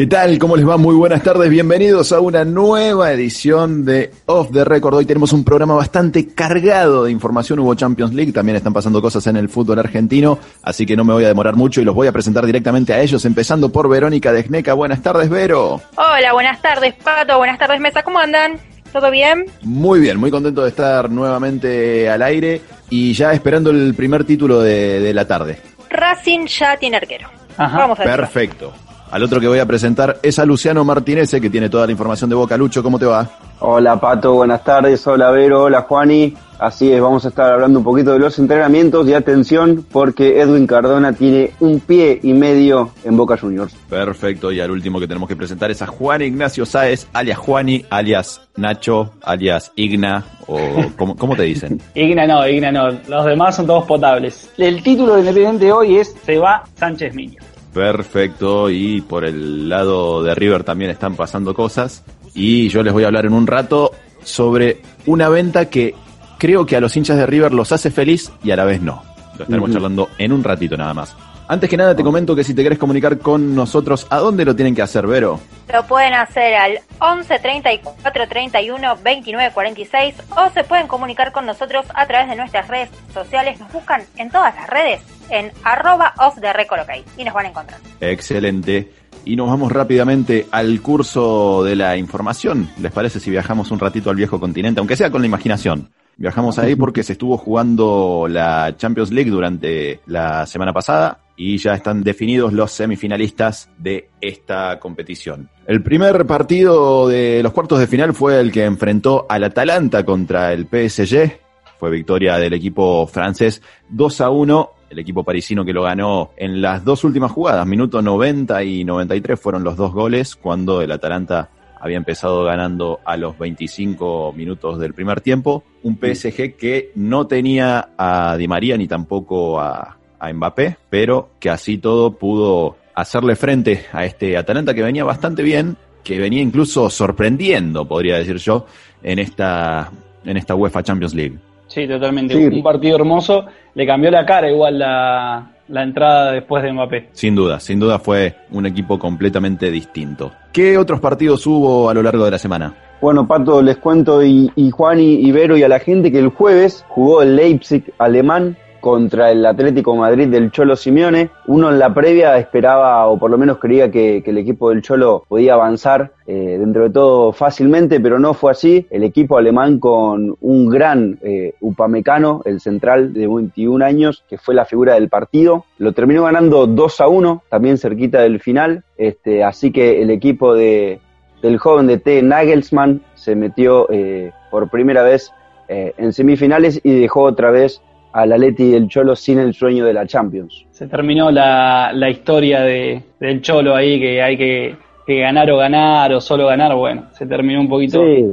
¿Qué tal? ¿Cómo les va? Muy buenas tardes. Bienvenidos a una nueva edición de Off the Record. Hoy tenemos un programa bastante cargado de información. Hubo Champions League, también están pasando cosas en el fútbol argentino, así que no me voy a demorar mucho y los voy a presentar directamente a ellos, empezando por Verónica Desneca. Buenas tardes, Vero. Hola, buenas tardes, Pato. Buenas tardes, Mesa. ¿Cómo andan? ¿Todo bien? Muy bien, muy contento de estar nuevamente al aire y ya esperando el primer título de, de la tarde. Racing ya tiene arquero. Ajá, Vamos a Perfecto. Al otro que voy a presentar es a Luciano Martínez, que tiene toda la información de Boca. Lucho, ¿cómo te va? Hola Pato, buenas tardes. Hola Vero, hola Juani. Así es, vamos a estar hablando un poquito de los entrenamientos y atención porque Edwin Cardona tiene un pie y medio en Boca Juniors. Perfecto, y al último que tenemos que presentar es a Juan Ignacio Sáez, alias Juani, alias Nacho, alias Igna, o ¿cómo, te dicen? Igna no, Igna no, los demás son todos potables. El título de Independiente hoy es Se va Sánchez Miño. Perfecto, y por el lado de River también están pasando cosas. Y yo les voy a hablar en un rato sobre una venta que creo que a los hinchas de River los hace feliz y a la vez no. Lo estaremos charlando en un ratito nada más. Antes que nada te comento que si te querés comunicar con nosotros, ¿a dónde lo tienen que hacer, Vero? Lo pueden hacer al 11 34 31 29 46 o se pueden comunicar con nosotros a través de nuestras redes sociales. Nos buscan en todas las redes en arroba off the record y nos van a encontrar. Excelente. Y nos vamos rápidamente al curso de la información. ¿Les parece si viajamos un ratito al viejo continente, aunque sea con la imaginación? Viajamos ahí porque se estuvo jugando la Champions League durante la semana pasada y ya están definidos los semifinalistas de esta competición. El primer partido de los cuartos de final fue el que enfrentó al Atalanta contra el PSG. Fue victoria del equipo francés 2 a 1. El equipo parisino que lo ganó en las dos últimas jugadas, minuto 90 y 93 fueron los dos goles cuando el Atalanta había empezado ganando a los 25 minutos del primer tiempo. Un PSG que no tenía a Di María ni tampoco a a Mbappé, pero que así todo pudo hacerle frente a este Atalanta que venía bastante bien, que venía incluso sorprendiendo, podría decir yo, en esta, en esta UEFA Champions League. Sí, totalmente. Un partido hermoso. Le cambió la cara igual la, la entrada después de Mbappé. Sin duda, sin duda fue un equipo completamente distinto. ¿Qué otros partidos hubo a lo largo de la semana? Bueno, Pato, les cuento y, y Juan y Ibero y a la gente que el jueves jugó el Leipzig alemán contra el Atlético Madrid del Cholo Simeone. Uno en la previa esperaba, o por lo menos creía que, el equipo del Cholo podía avanzar eh, dentro de todo fácilmente, pero no fue así. El equipo alemán con un gran eh, Upamecano, el central de 21 años, que fue la figura del partido, lo terminó ganando 2 a 1, también cerquita del final. Este, así que el equipo de, del joven de T. Nagelsmann se metió eh, por primera vez en semifinales y dejó otra vez al Atleti y el Cholo sin el sueño de la Champions. Se terminó la, la historia de, del Cholo ahí, que hay que, ganar o ganar o solo ganar, bueno, se terminó un poquito. Sí,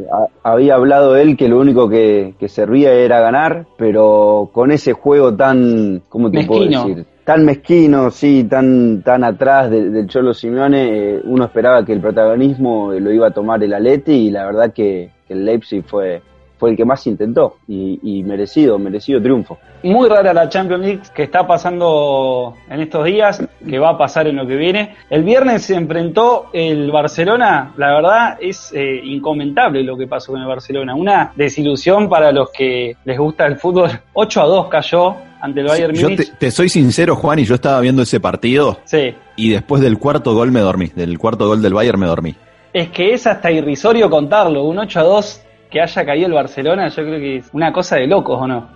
había hablado él que lo único que, servía era ganar, pero con ese juego tan, ¿cómo te puedo decir? Tan mezquino, sí, tan, tan atrás del Cholo Simeone, eh, uno esperaba que el protagonismo lo iba a tomar el Atleti y la verdad que, que el Leipzig fue, fue el que más intentó y, merecido, merecido triunfo. Muy rara la Champions League que está pasando en estos días, que va a pasar en lo que viene. El viernes se enfrentó el Barcelona, la verdad es eh, incomentable lo que pasó con el Barcelona. Una desilusión para los que les gusta el fútbol. 8 a 2 cayó ante el Bayern Múnich. Yo te, soy sincero, Juan, y yo estaba viendo ese partido. Sí. Y después del cuarto gol me dormí. Del cuarto gol del Bayern me dormí. Es que es hasta irrisorio contarlo. Un 8 a 2 que haya caído el Barcelona, yo creo que es una cosa de locos, ¿o no?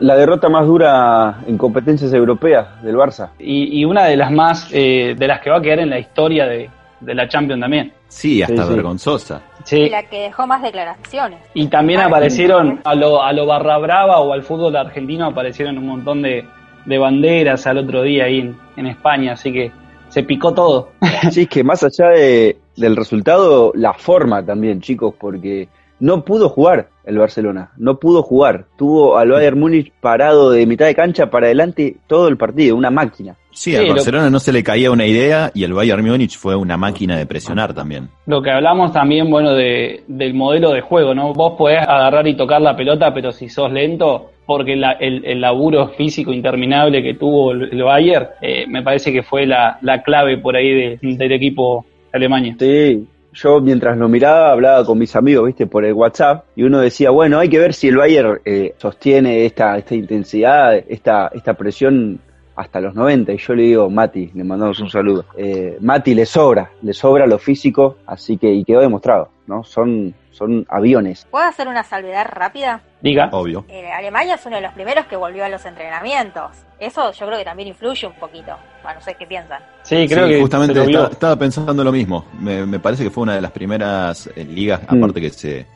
La, derrota más dura en competencias europeas del Barça. Y, una de las más, eh, de las que va a quedar en la historia de, de la Champions también. Sí, hasta Sí, sí. vergonzosa. Y Sí. la que dejó más declaraciones. Y también Ah, aparecieron a lo, a lo barra brava o al fútbol argentino aparecieron un montón de, de banderas al otro día ahí en, en España, así que se picó todo. Sí, es que más allá de- del resultado, la forma también, chicos, porque no pudo jugar el Barcelona, no pudo jugar. Tuvo al Bayern Múnich parado de mitad de cancha para adelante todo el partido, una máquina. Sí, Sí, al lo- Barcelona no se le caía una idea y el Bayern Múnich fue una máquina de presionar también. Lo que hablamos también, bueno, de, del modelo de juego, ¿no? Vos podés agarrar y tocar la pelota, pero si sos lento, porque la- el, el laburo físico interminable que tuvo el, el Bayern, eh, me parece que fue la, la clave por ahí de- del equipo de Alemania. Sí, yo mientras lo miraba hablaba con mis amigos, viste, por el WhatsApp, y uno decía, bueno, hay que ver si el Bayern eh, sostiene esta, esta intensidad, esta, esta presión hasta los 90. Y yo le digo, Mati, le mandamos un saludo. Eh, Mati le sobra, le sobra lo físico, así que, y quedó demostrado, ¿no? Son, son aviones. ¿Puedo hacer una salvedad rápida? Diga. Obvio. Eh, Alemania es uno de los primeros que volvió a los entrenamientos. Eso yo creo que también influye un poquito. Bueno, no sé qué piensan. Sí, creo Sí, que justamente estaba, estaba pensando lo mismo. Me, me parece que fue una de las primeras eh, ligas, Mm. aparte que se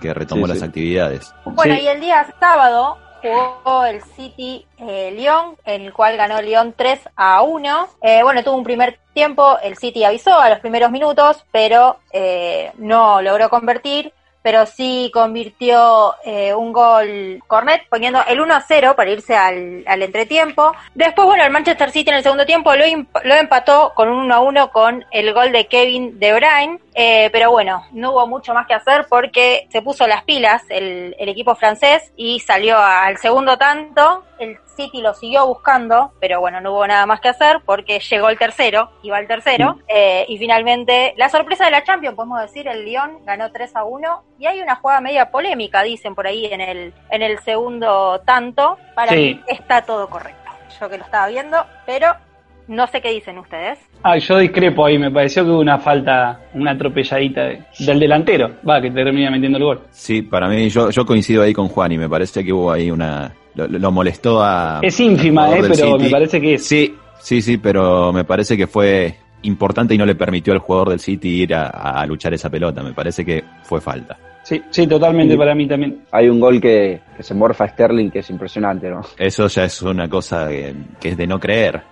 que retomó Sí, las sí. actividades. Bueno, Sí. y el día sábado jugó el City eh, Lyon, en el cual ganó Lyon 3 a 1. Eh, bueno, tuvo un primer tiempo, el City avisó a los primeros minutos, pero eh, no logró convertir. Pero sí convirtió eh, un gol Cornet, poniendo el 1 a 0 para irse al, al entretiempo. Después, bueno, el Manchester City en el segundo tiempo lo, lo empató con un 1 a 1 con el gol de Kevin De Bruyne. Eh, pero bueno, no hubo mucho más que hacer porque se puso las pilas el, el equipo francés y salió al segundo tanto. El City lo siguió buscando, pero bueno, no hubo nada más que hacer porque llegó el tercero, iba el tercero. Eh, y finalmente, la sorpresa de la Champions, podemos decir, el Lyon ganó 3 a 1. Y hay una jugada media polémica, dicen por ahí en el, en el segundo tanto. Para Sí. mí está todo correcto. Yo que lo estaba viendo, pero no sé qué dicen ustedes. Ah, yo discrepo ahí, me pareció que hubo una falta, una atropelladita de- del delantero, va, que termina metiendo el gol. Sí, para mí, yo, yo coincido ahí con Juan y me parece que hubo ahí una... Lo, lo molestó a... Es ínfima, eh, pero me parece que es. Sí, sí, sí, pero me parece que fue importante y no le permitió al jugador del City ir a, a luchar esa pelota. Me parece que fue falta. Sí, sí, totalmente para mí también. Hay un gol que, que se morfa a Sterling que es impresionante, ¿no? Eso ya es una cosa que, que es de no creer.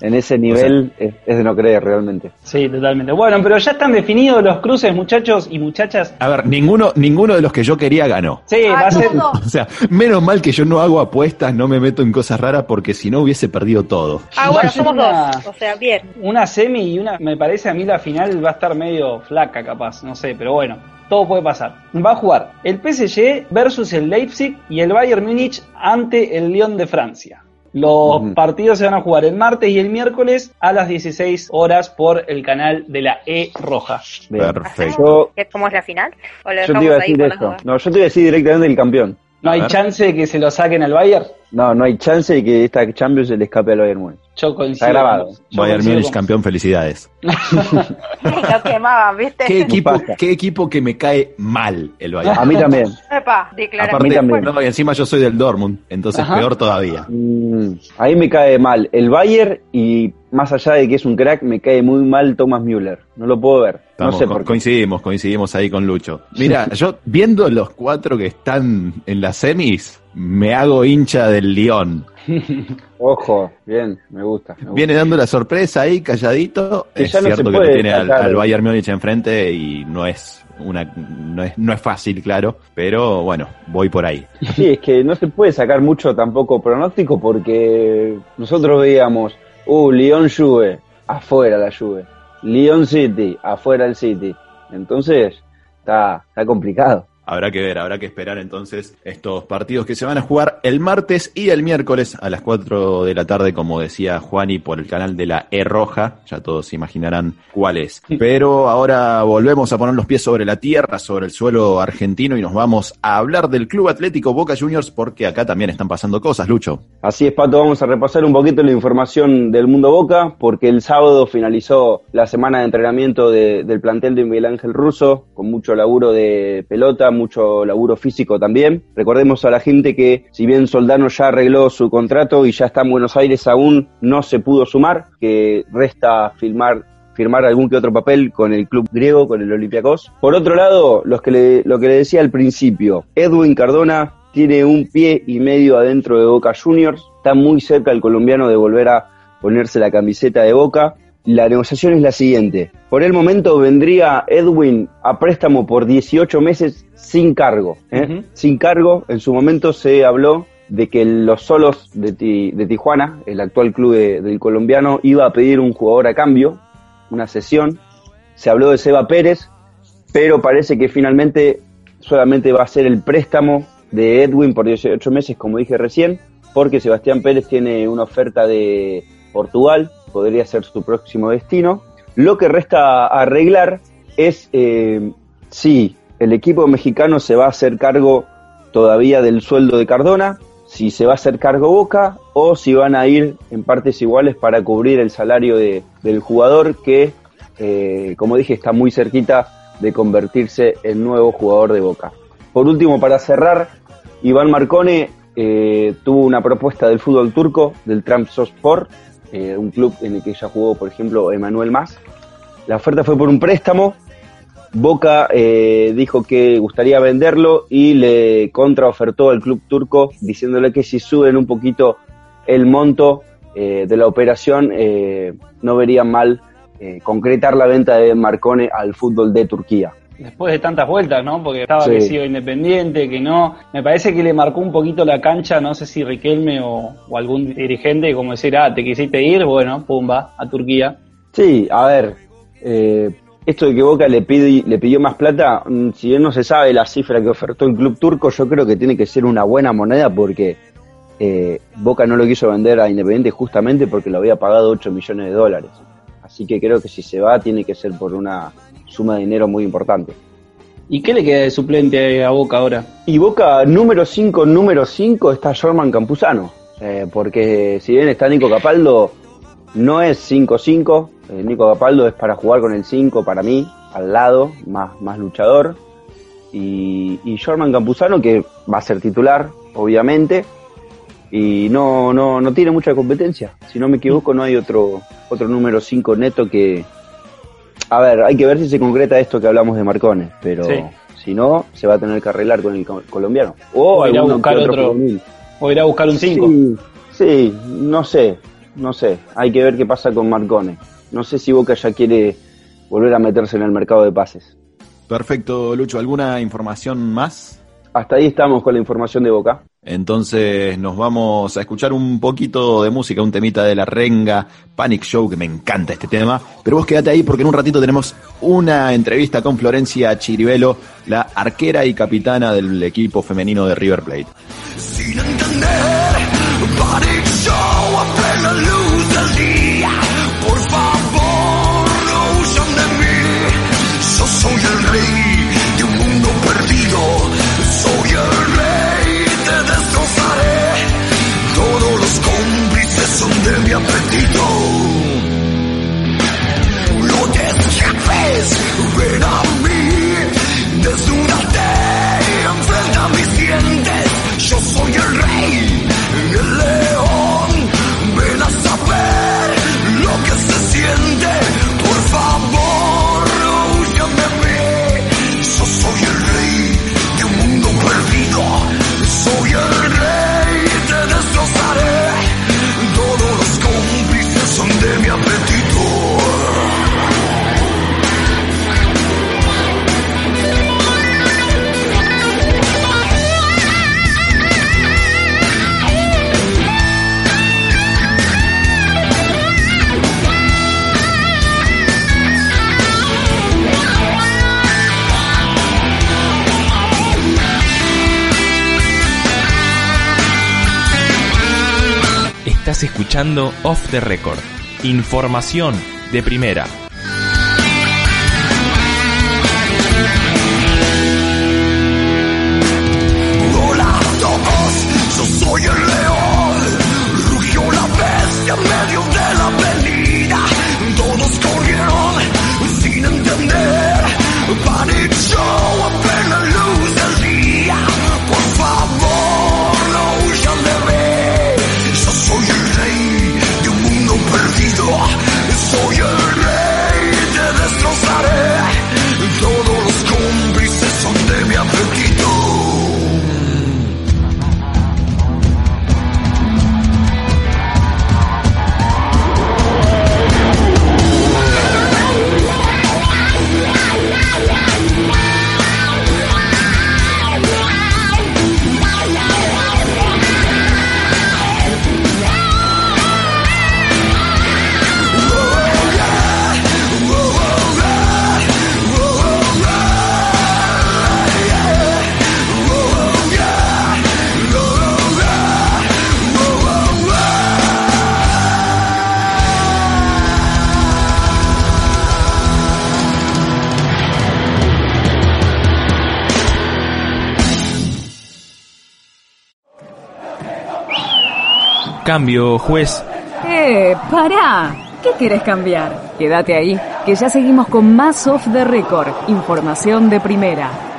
En ese nivel es, es de no creer realmente. Sí, totalmente. Bueno, pero ya están definidos los cruces, muchachos y muchachas. A ver, ninguno, ninguno de los que yo quería ganó. Sí, va a Ah, ser. no. O sea, menos mal que yo no hago apuestas, no me meto en cosas raras porque si no hubiese perdido todo. Ah, bueno, somos una- dos. O sea, bien. Una semi y una, me parece a mí la final va a estar medio flaca capaz, no sé, pero bueno, todo puede pasar. Va a jugar el PSG versus el Leipzig y el Bayern Múnich ante el Lyon de Francia. Los partidos se van a jugar el martes y el miércoles a las 16 horas por el canal de la E Roja. Bien. Perfecto. Yo, ¿Qué- ¿Cómo es la final? ¿O lo yo te iba a decir esto. No, yo te iba a decir directamente el campeón. ¿No A hay ver. chance de que se lo saquen al Bayern? No, no hay chance de que esta Champions se le escape al Bayern Múnich. Yo coincido. Está grabado. yo Bayern coincido Múnich con- campeón, felicidades. Lo quemaban, ¿viste? ¿Qué equipo, pasa? qué equipo que me cae mal el A Bayern? mí también. Epa, declaración. Aparte, mí también. no, y encima yo soy del Dortmund, entonces Ajá. peor todavía. Mm, a mí me cae mal el Bayern y más allá de que es un crack, me cae muy mal Thomas Müller. No lo puedo ver. No sé co- por qué. coincidimos, coincidimos ahí con Lucho. Mira, yo viendo los cuatro que están en las semis, me hago hincha del Lyon. Ojo, bien, me gusta. me gusta. Viene dando la sorpresa ahí, calladito. Que es no cierto que lo tiene al Bayern Múnich enfrente y no es una no es, no es fácil, claro, pero bueno, voy por ahí. Sí, es que no se puede sacar mucho tampoco pronóstico porque nosotros veíamos, uh, Lyon Juve, afuera la Juve. Lyon City, afuera el City. Entonces, está, está complicado. Habrá que ver, habrá que esperar entonces estos partidos que se van a jugar el martes y el miércoles a las 4 de la tarde, como decía Juani, por el canal de la E Roja. Ya todos se imaginarán cuál es. Pero ahora volvemos a poner los pies sobre la tierra, sobre el suelo argentino y nos vamos a hablar del Club Atlético Boca Juniors porque acá también están pasando cosas, Lucho. Así es, Pato, vamos a repasar un poquito la información del mundo Boca, porque el sábado finalizó la semana de entrenamiento de- del plantel de Miguel Ángel Russo, con mucho laburo de pelota, mucho laburo físico también. Recordemos a la gente que si bien Soldano ya arregló su contrato y ya está en Buenos Aires, aún no se pudo sumar, que resta firmar algún que otro papel con el club griego, con el Olympiacos. Por otro lado, los que lo que le decía al principio, Edwin Cardona tiene un pie y medio adentro de Boca Juniors, está muy cerca el colombiano de volver a ponerse la camiseta de Boca. La negociación es la siguiente. Por el momento vendría Edwin a préstamo por 18 meses sin cargo. ¿eh? Sin cargo, en su momento se habló de que los solos de, de Tijuana, el actual club del colombiano, iba a pedir un jugador a cambio, una sesión. Se habló de Seba Pérez, pero parece que finalmente solamente va a ser el préstamo de Edwin por 18 meses, como dije recién, porque Sebastián Pérez tiene una oferta de Portugal, podría ser su próximo destino. Lo que resta arreglar es eh, si el equipo mexicano se va a hacer cargo todavía del sueldo de Cardona, si se va a hacer cargo Boca o si van a ir en partes iguales para cubrir el salario de, del jugador que, eh, como dije, está muy cerquita de convertirse en nuevo jugador de Boca. Por último, para cerrar, Iván Marcone eh, tuvo una propuesta del fútbol turco, del Trabzonspor, eh, un club en el que ya jugó, por ejemplo, Emanuel Mas. La oferta fue por un préstamo. Boca eh, dijo que gustaría venderlo y le contraofertó al club turco diciéndole que si suben un poquito el monto eh, de la operación no verían mal concretar la venta de Marcone al fútbol de Turquía después de tantas vueltas, ¿no? Porque estaba que sido independiente, que no. Me parece que le marcó un poquito la cancha, no sé si Riquelme o, algún dirigente, como decir, ah, te quisiste ir, bueno, pumba, a Turquía. Sí, a ver, eh, esto de que Boca le, pide, le pidió más plata, mm, si bien no se sabe la cifra que ofertó el club turco, yo creo que tiene que ser una buena moneda porque eh, Boca no lo quiso vender a Independiente justamente porque lo había pagado 8 millones de dólares. Así que creo que si se va tiene que ser por una suma de dinero muy importante. ¿Y qué le queda de suplente a Boca ahora? Y Boca número 5, número 5 está Jorman Campuzano, eh, porque si bien está Nico Capaldo, no es 5-5, eh, Nico Capaldo es para jugar con el 5 para mí, al lado, más, más luchador. Y, y Jorman Campuzano, que va a ser titular, obviamente, y no, no, no tiene mucha competencia. Si no me equivoco, no hay otro, otro número 5 neto que, a ver, hay que ver si se concreta esto que hablamos de Marcones, pero si no, se va a tener que arreglar con el colombiano. O, ir a buscar otro, o ir a buscar un 5. Sí, no sé, no sé. Hay que ver qué pasa con Marcones. No sé si Boca ya quiere volver a meterse en el mercado de pases. Perfecto, Lucho. ¿Alguna información más? Hasta ahí estamos con la información de Boca. Entonces nos vamos a escuchar un poquito de música, un temita de la renga, Panic Show, que me encanta este tema. Pero vos quédate ahí porque en un ratito tenemos una entrevista con Florencia Chiribelo, la arquera y capitana del equipo femenino de River Plate. Estás escuchando Off the Record Información de primera. Cambio, juez. ¡Eh, pará! ¿Qué quieres cambiar? Quédate ahí, que ya seguimos con más off the record, información de primera.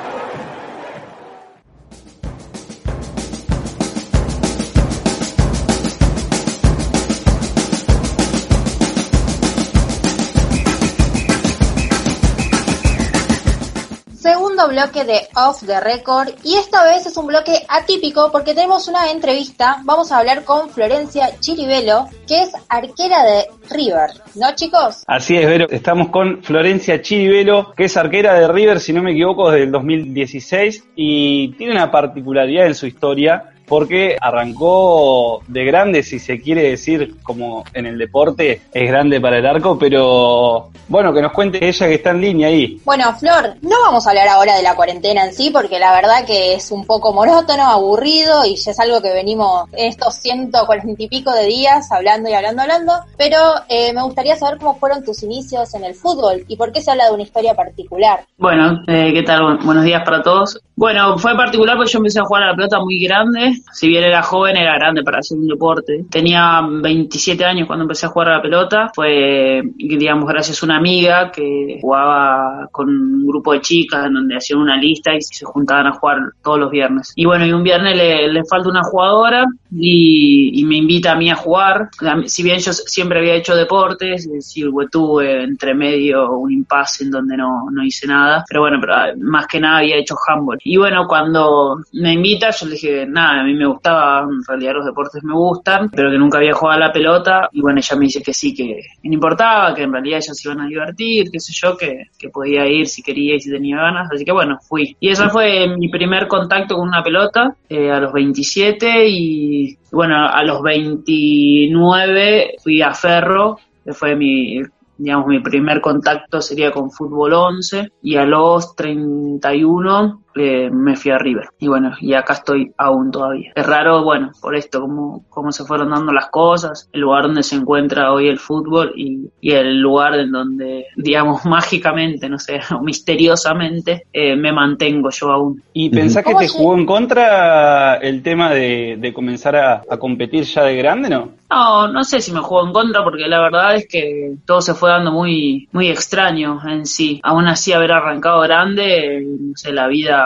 De Off the Record y esta vez es un bloque atípico porque tenemos una entrevista. Vamos a hablar con Florencia Chiribelo, que es arquera de River, ¿no chicos? Así es, Vero. Estamos con Florencia Chiribelo, que es arquera de River, si no me equivoco, desde el 2016 y tiene una particularidad en su historia porque arrancó de grande, si se quiere decir, como en el deporte, es grande para el arco, pero bueno, que nos cuente ella que está en línea ahí. Bueno, Flor, no vamos a hablar ahora de la cuarentena en sí, porque la verdad que es un poco monótono, aburrido, y ya es algo que venimos estos ciento cuarenta y pico de días hablando y hablando, hablando, pero eh, me gustaría saber cómo fueron tus inicios en el fútbol y por qué se habla de una historia particular. Bueno, eh, ¿qué tal? Buenos días para todos. Bueno, fue particular porque yo empecé a jugar a la pelota muy grande. Si bien era joven, era grande para hacer un deporte. Tenía 27 años cuando empecé a jugar a la pelota. Fue, digamos, gracias a una amiga que jugaba con un grupo de chicas en donde hacían una lista y se juntaban a jugar todos los viernes. Y bueno, y un viernes le, le falta una jugadora y, y, me invita a mí a jugar. Si bien yo siempre había hecho deportes, es decir, tuve entre medio un impasse en donde no, no hice nada. Pero bueno, pero más que nada había hecho handball. Y bueno, cuando me invita, yo le dije, nada, a mí me gustaba, en realidad los deportes me gustan, pero que nunca había jugado a la pelota. Y bueno, ella me dice que sí, que, no importaba, que en realidad ellas se iban a divertir, qué sé yo, que, que podía ir si quería y si tenía ganas. Así que bueno, fui. Y ese fue mi primer contacto con una pelota eh, a los 27 y bueno, a los 29 fui a Ferro, que fue mi digamos, mi primer contacto sería con fútbol 11 y a los 31 eh, me fui a River. Y bueno, y acá estoy aún todavía. Es raro, bueno, por esto, cómo, cómo se fueron dando las cosas, el lugar donde se encuentra hoy el fútbol y, y el lugar en donde, digamos, mágicamente, no sé, o misteriosamente, eh, me mantengo yo aún. ¿Y pensás que te jugó en contra el tema de, de comenzar a, a competir ya de grande, no? No, no sé si me jugó en contra porque la verdad es que todo se fue dando muy, muy extraño en sí. Aún así haber arrancado grande, no sé, la vida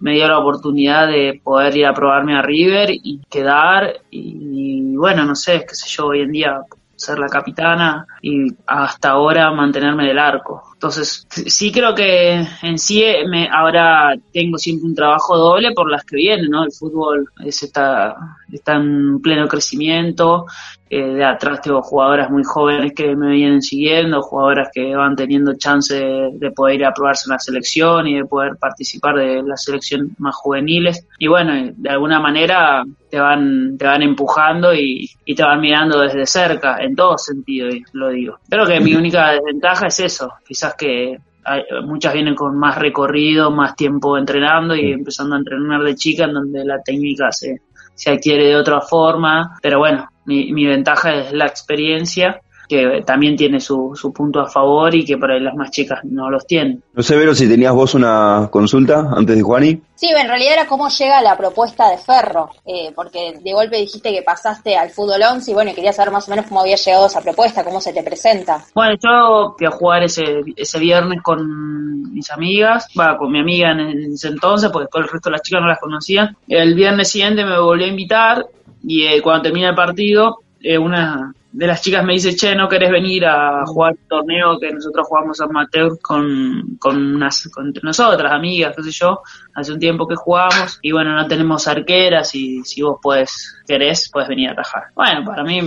me dio la oportunidad de poder ir a probarme a River y quedar y bueno, no sé, qué sé yo, hoy en día ser la capitana y hasta ahora mantenerme del arco. Entonces, sí creo que en sí me, ahora tengo siempre un trabajo doble por las que vienen, ¿no? El fútbol es, está, está en pleno crecimiento, eh, de atrás tengo jugadoras muy jóvenes que me vienen siguiendo, jugadoras que van teniendo chance de, de, poder ir a en la selección y de poder participar de la selección más juveniles. Y bueno, de alguna manera te van, te van empujando y, y te van mirando desde cerca, en todo sentido, lo digo. Creo que mi única desventaja es eso, quizás que hay, muchas vienen con más recorrido, más tiempo entrenando y empezando a entrenar de chica en donde la técnica se, se adquiere de otra forma, pero bueno, mi, mi ventaja es la experiencia que también tiene su, su, punto a favor y que por ahí las más chicas no los tienen. No sé, Vero, si tenías vos una consulta antes de Juani. Sí, en realidad era cómo llega la propuesta de Ferro, eh, porque de golpe dijiste que pasaste al fútbol 11 y bueno, quería saber más o menos cómo había llegado esa propuesta, cómo se te presenta. Bueno, yo fui a jugar ese, ese viernes con mis amigas, va, con mi amiga en ese entonces, porque con el resto de las chicas no las conocía. El viernes siguiente me volví a invitar y eh, cuando termina el partido, eh, una de las chicas me dice, che, ¿no querés venir a jugar un torneo que nosotros jugamos amateur con, con, unas, con nosotras, amigas, qué sé yo? Hace un tiempo que jugamos y bueno, no tenemos arqueras y si vos puedes, querés, puedes venir a atajar. Bueno, para mí,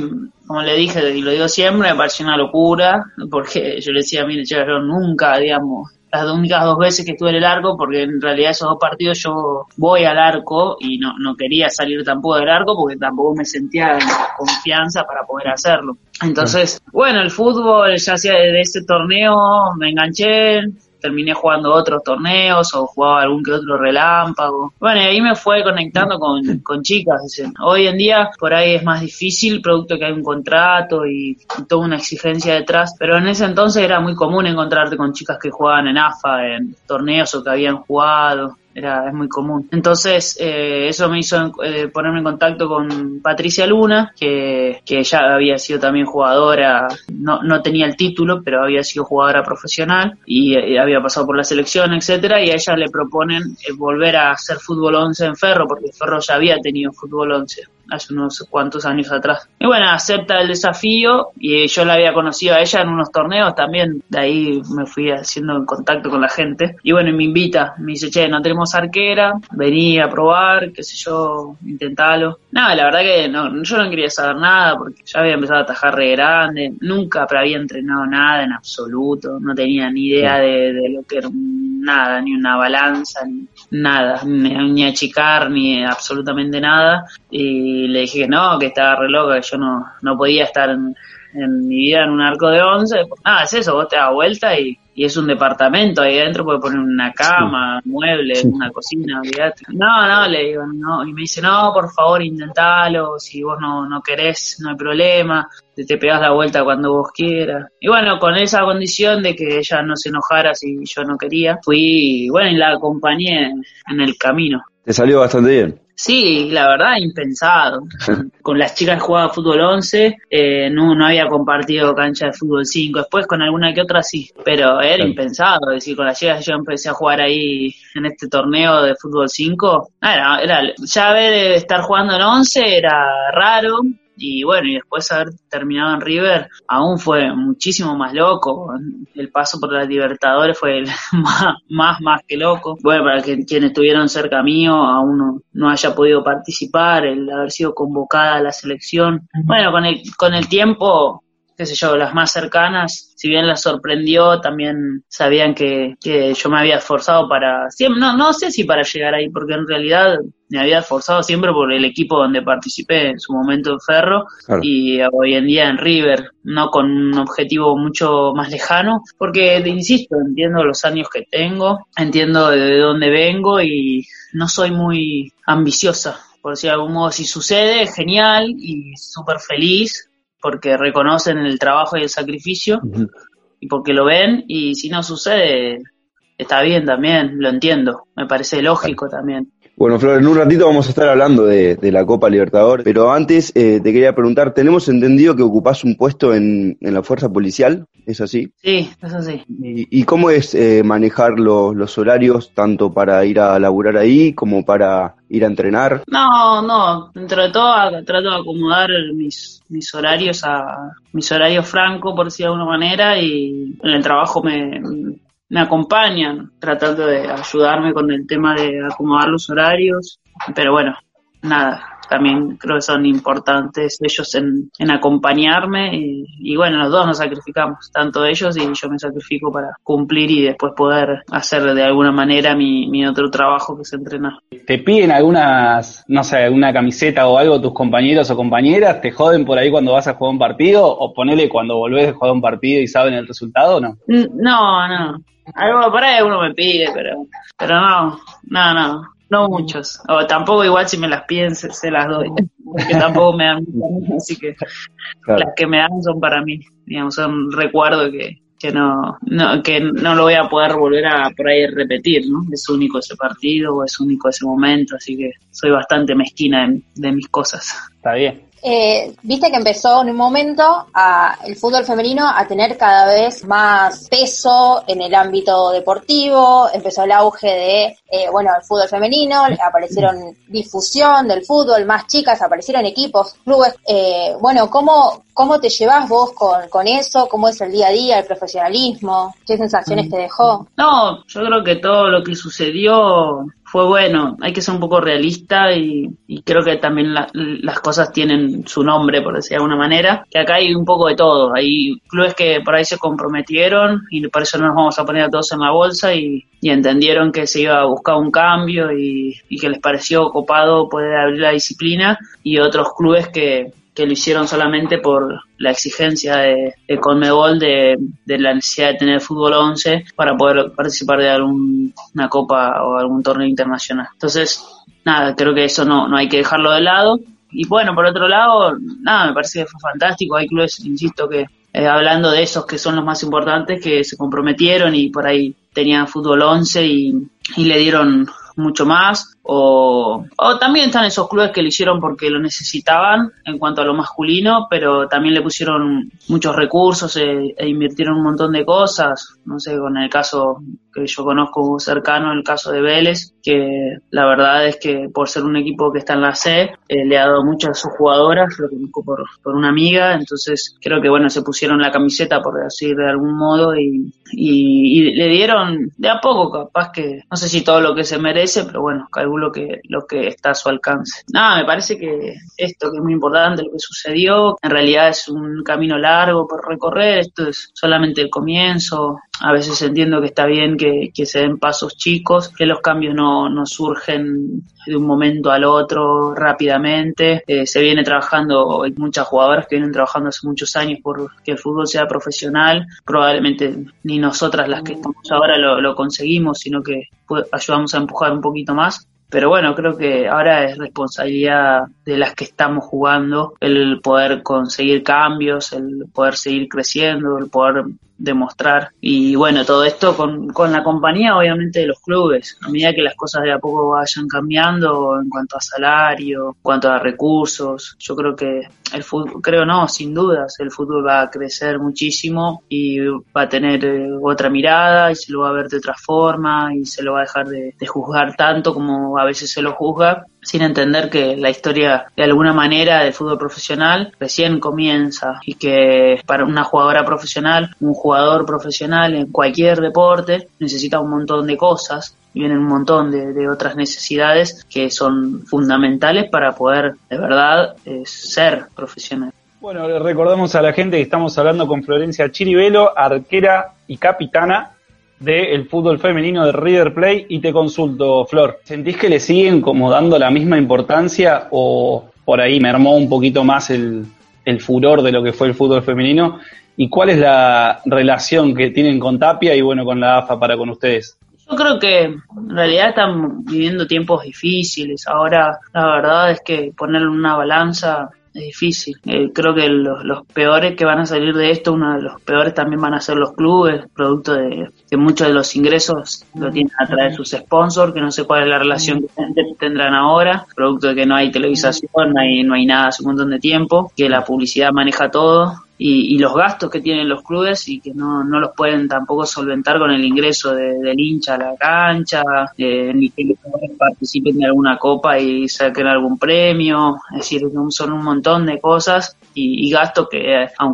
como le dije y lo digo siempre, me pareció una locura porque yo le decía, mire, yo nunca, digamos, las únicas dos veces que estuve en el arco, porque en realidad esos dos partidos yo voy al arco y no, no quería salir tampoco del arco porque tampoco me sentía en confianza para poder hacerlo. Entonces, bueno, el fútbol ya sea de ese torneo me enganché, terminé jugando otros torneos o jugaba algún que otro relámpago. Bueno, y ahí me fue conectando con, con chicas. Hoy en día por ahí es más difícil, producto que hay un contrato y, toda una exigencia detrás, pero en ese entonces era muy común encontrarte con chicas que jugaban en AFA, en torneos o que habían jugado. Era es muy común. Entonces, eh, eso me hizo eh, ponerme en contacto con Patricia Luna, que, que ella había sido también jugadora, no, no tenía el título, pero había sido jugadora profesional y, eh, había pasado por la selección, etcétera, y a ella le proponen eh, volver a hacer fútbol 11 en Ferro, porque Ferro ya había tenido fútbol 11 hace unos cuantos años atrás. Y bueno, acepta el desafío y yo la había conocido a ella en unos torneos también, de ahí me fui haciendo en contacto con la gente. Y bueno, me invita, me dice, che, no tenemos arquera, vení a probar, qué sé yo, intentalo. Nada, la verdad que no, yo no quería saber nada porque ya había empezado a atajar re grande, nunca había entrenado nada en absoluto, no tenía ni idea de, de lo que era nada, ni una balanza, ni nada, ni, achicar, ni absolutamente nada. Y le dije que no, que estaba re loca, que yo no, no podía estar en, en mi vida en un arco de once. Nada, es eso, vos te das vuelta y, y es un departamento ahí adentro, puede poner una cama, muebles, una cocina, olvidate. No, no, le digo, no. Y me dice, no, por favor, intentalo, si vos no, no querés, no hay problema, te, te pegas la vuelta cuando vos quieras. Y bueno, con esa condición de que ella no se enojara si yo no quería, fui, bueno, y la acompañé en el camino. Te salió bastante bien. Sí, la verdad, impensado. con las chicas jugaba fútbol 11, eh, no, no había compartido cancha de fútbol 5. Después con alguna que otra sí, pero era Claro. impensado. Es decir, con las chicas yo empecé a jugar ahí en este torneo de fútbol 5. Era, era, ya ver estar jugando en 11 era raro. Y bueno, y después haber terminado en River, aún fue muchísimo más loco. El paso por las Libertadores fue más, más, más que loco. Bueno, para que, quienes estuvieron cerca mío, aún no, no haya podido participar, el haber sido convocada a la selección. Bueno, con el, con el tiempo, qué sé yo, las más cercanas, si bien las sorprendió, también sabían que, que yo me había esforzado para, siempre, no, no sé si para llegar ahí, porque en realidad me había esforzado siempre por el equipo donde participé en su momento en Ferro Claro. y hoy en día en River, no con un objetivo mucho más lejano, porque te insisto, entiendo los años que tengo, entiendo de dónde vengo y no soy muy ambiciosa, por decir de algún modo, si sucede, genial y súper feliz, porque reconocen el trabajo y el sacrificio y porque lo ven, y si no sucede, está bien también, lo entiendo, me parece lógico también. Bueno, Flor, en un ratito vamos a estar hablando de, de la Copa Libertadores, pero antes eh, te quería preguntar, tenemos entendido que ocupás un puesto en, en la fuerza policial, ¿es así? Sí, es así. ¿Y, y cómo es eh, manejar los, los horarios tanto para ir a laburar ahí como para ir a entrenar? No, no, dentro de todo trato de acomodar mis, mis horarios a mis horarios franco, por decir de alguna manera, y en el trabajo me, me acompañan tratando de ayudarme con el tema de acomodar los horarios, pero bueno, nada, también creo que son importantes ellos en, en acompañarme y, y bueno, los dos nos sacrificamos, tanto ellos y yo me sacrifico para cumplir y después poder hacer de alguna manera mi, mi otro trabajo que es entrenar. ¿Te piden algunas, no sé, alguna camiseta o algo tus compañeros o compañeras? ¿Te joden por ahí cuando vas a jugar un partido? ¿O ponele cuando volvés a jugar un partido y saben el resultado o no? No, no. Algo por ahí uno me pide, pero, pero no, no, no, no muchos. O tampoco igual si me las piden se, se las doy, porque tampoco me dan, así que Claro. las que me dan son para mí, digamos, son un recuerdo que, que no, no, que no lo voy a poder volver a por ahí repetir, ¿no? Es único ese partido o es único ese momento, así que soy bastante mezquina de, de mis cosas. Está bien. Eh, Viste que empezó en un momento a, el fútbol femenino a tener cada vez más peso en el ámbito deportivo, empezó el auge de, eh, bueno, el fútbol femenino, aparecieron difusión del fútbol, más chicas, aparecieron equipos, clubes. Eh, bueno, ¿cómo, ¿cómo te llevas vos con, con eso? ¿Cómo es el día a día, el profesionalismo? ¿Qué sensaciones te dejó? No, yo creo que todo lo que sucedió fue bueno. Hay que ser un poco realista y, y creo que también la- las cosas tienen su nombre, por decir de alguna manera. Que acá hay un poco de todo. Hay clubes que por ahí se comprometieron y por eso no nos vamos a poner a todos en la bolsa y, y entendieron que se iba a buscar un cambio y, y que les pareció copado poder abrir la disciplina y otros clubes que, que lo hicieron solamente por la exigencia de, de Conmebol de, de la necesidad de tener fútbol 11 para poder participar de alguna copa o algún torneo internacional. Entonces, nada, creo que eso no, no hay que dejarlo de lado. Y bueno, por otro lado, nada, me parece que fue fantástico. Hay clubes, insisto, que eh, hablando de esos que son los más importantes, que se comprometieron y por ahí tenían fútbol 11 y, y le dieron mucho más, o, o también están esos clubes que lo hicieron porque lo necesitaban en cuanto a lo masculino, pero también le pusieron muchos recursos e, e invirtieron un montón de cosas, no sé, con el caso que yo conozco cercano, el caso de Vélez, que la verdad es que por ser un equipo que está en la C, eh, le ha dado mucho a sus jugadoras, lo conozco por, por una amiga, entonces creo que bueno, se pusieron la camiseta por decir de algún modo y, y, y le dieron de a poco, capaz que, no sé si todo lo que se merece, pero bueno, calculo que lo que está a su alcance. Nada, me parece que esto que es muy importante, lo que sucedió, en realidad es un camino largo por recorrer, esto es solamente el comienzo, a veces entiendo que está bien que, que se den pasos chicos, que los cambios no, no surgen de un momento al otro rápidamente. Eh, se viene trabajando, hay muchas jugadoras que vienen trabajando hace muchos años por que el fútbol sea profesional. Probablemente ni nosotras las que estamos ahora lo, lo conseguimos, sino que ayudamos a empujar un poquito más. Pero bueno, creo que ahora es responsabilidad de las que estamos jugando el poder conseguir cambios, el poder seguir creciendo, el poder demostrar. Y bueno, todo esto con, con la compañía obviamente de los clubes. A medida que las cosas de a poco vayan cambiando en cuanto a salario, en cuanto a recursos, yo creo que el fútbol, creo no, sin dudas, el fútbol va a crecer muchísimo y va a tener eh, otra mirada y se lo va a ver de otra forma y se lo va a dejar de, de juzgar tanto como a veces se lo juzga sin entender que la historia de alguna manera del fútbol profesional recién comienza y que para una jugadora profesional, un jugador profesional en cualquier deporte necesita un montón de cosas y vienen un montón de, otras necesidades que son fundamentales para poder de verdad eh, ser profesional. Bueno, recordamos a la gente que estamos hablando con Florencia Chirivelo, arquera y capitana del fútbol femenino de River Plate. Y te consulto, Flor, ¿sentís que le siguen como dando la misma importancia o por ahí mermó un poquito más el, el furor de lo que fue el fútbol femenino? ¿Y cuál es la relación que tienen con Tapia y bueno, con la AFA para con ustedes? Yo creo que en realidad están viviendo tiempos difíciles. Ahora la verdad es que ponerlo en una balanza es difícil. Eh, creo que los, los, peores que van a salir de esto, uno de los peores también van a ser los clubes, producto de que muchos de los ingresos lo tienen a través de sus sponsors, que no sé cuál es la relación que tendrán ahora, producto de que no hay televisación, no hay, no hay nada hace un montón de tiempo, que la publicidad maneja todo. Y, y, los gastos que tienen los clubes y que no, no los pueden tampoco solventar con el ingreso de, del hincha a la cancha, eh, ni que los participen de alguna copa y saquen algún premio, es decir, son un montón de cosas y, gastos que a un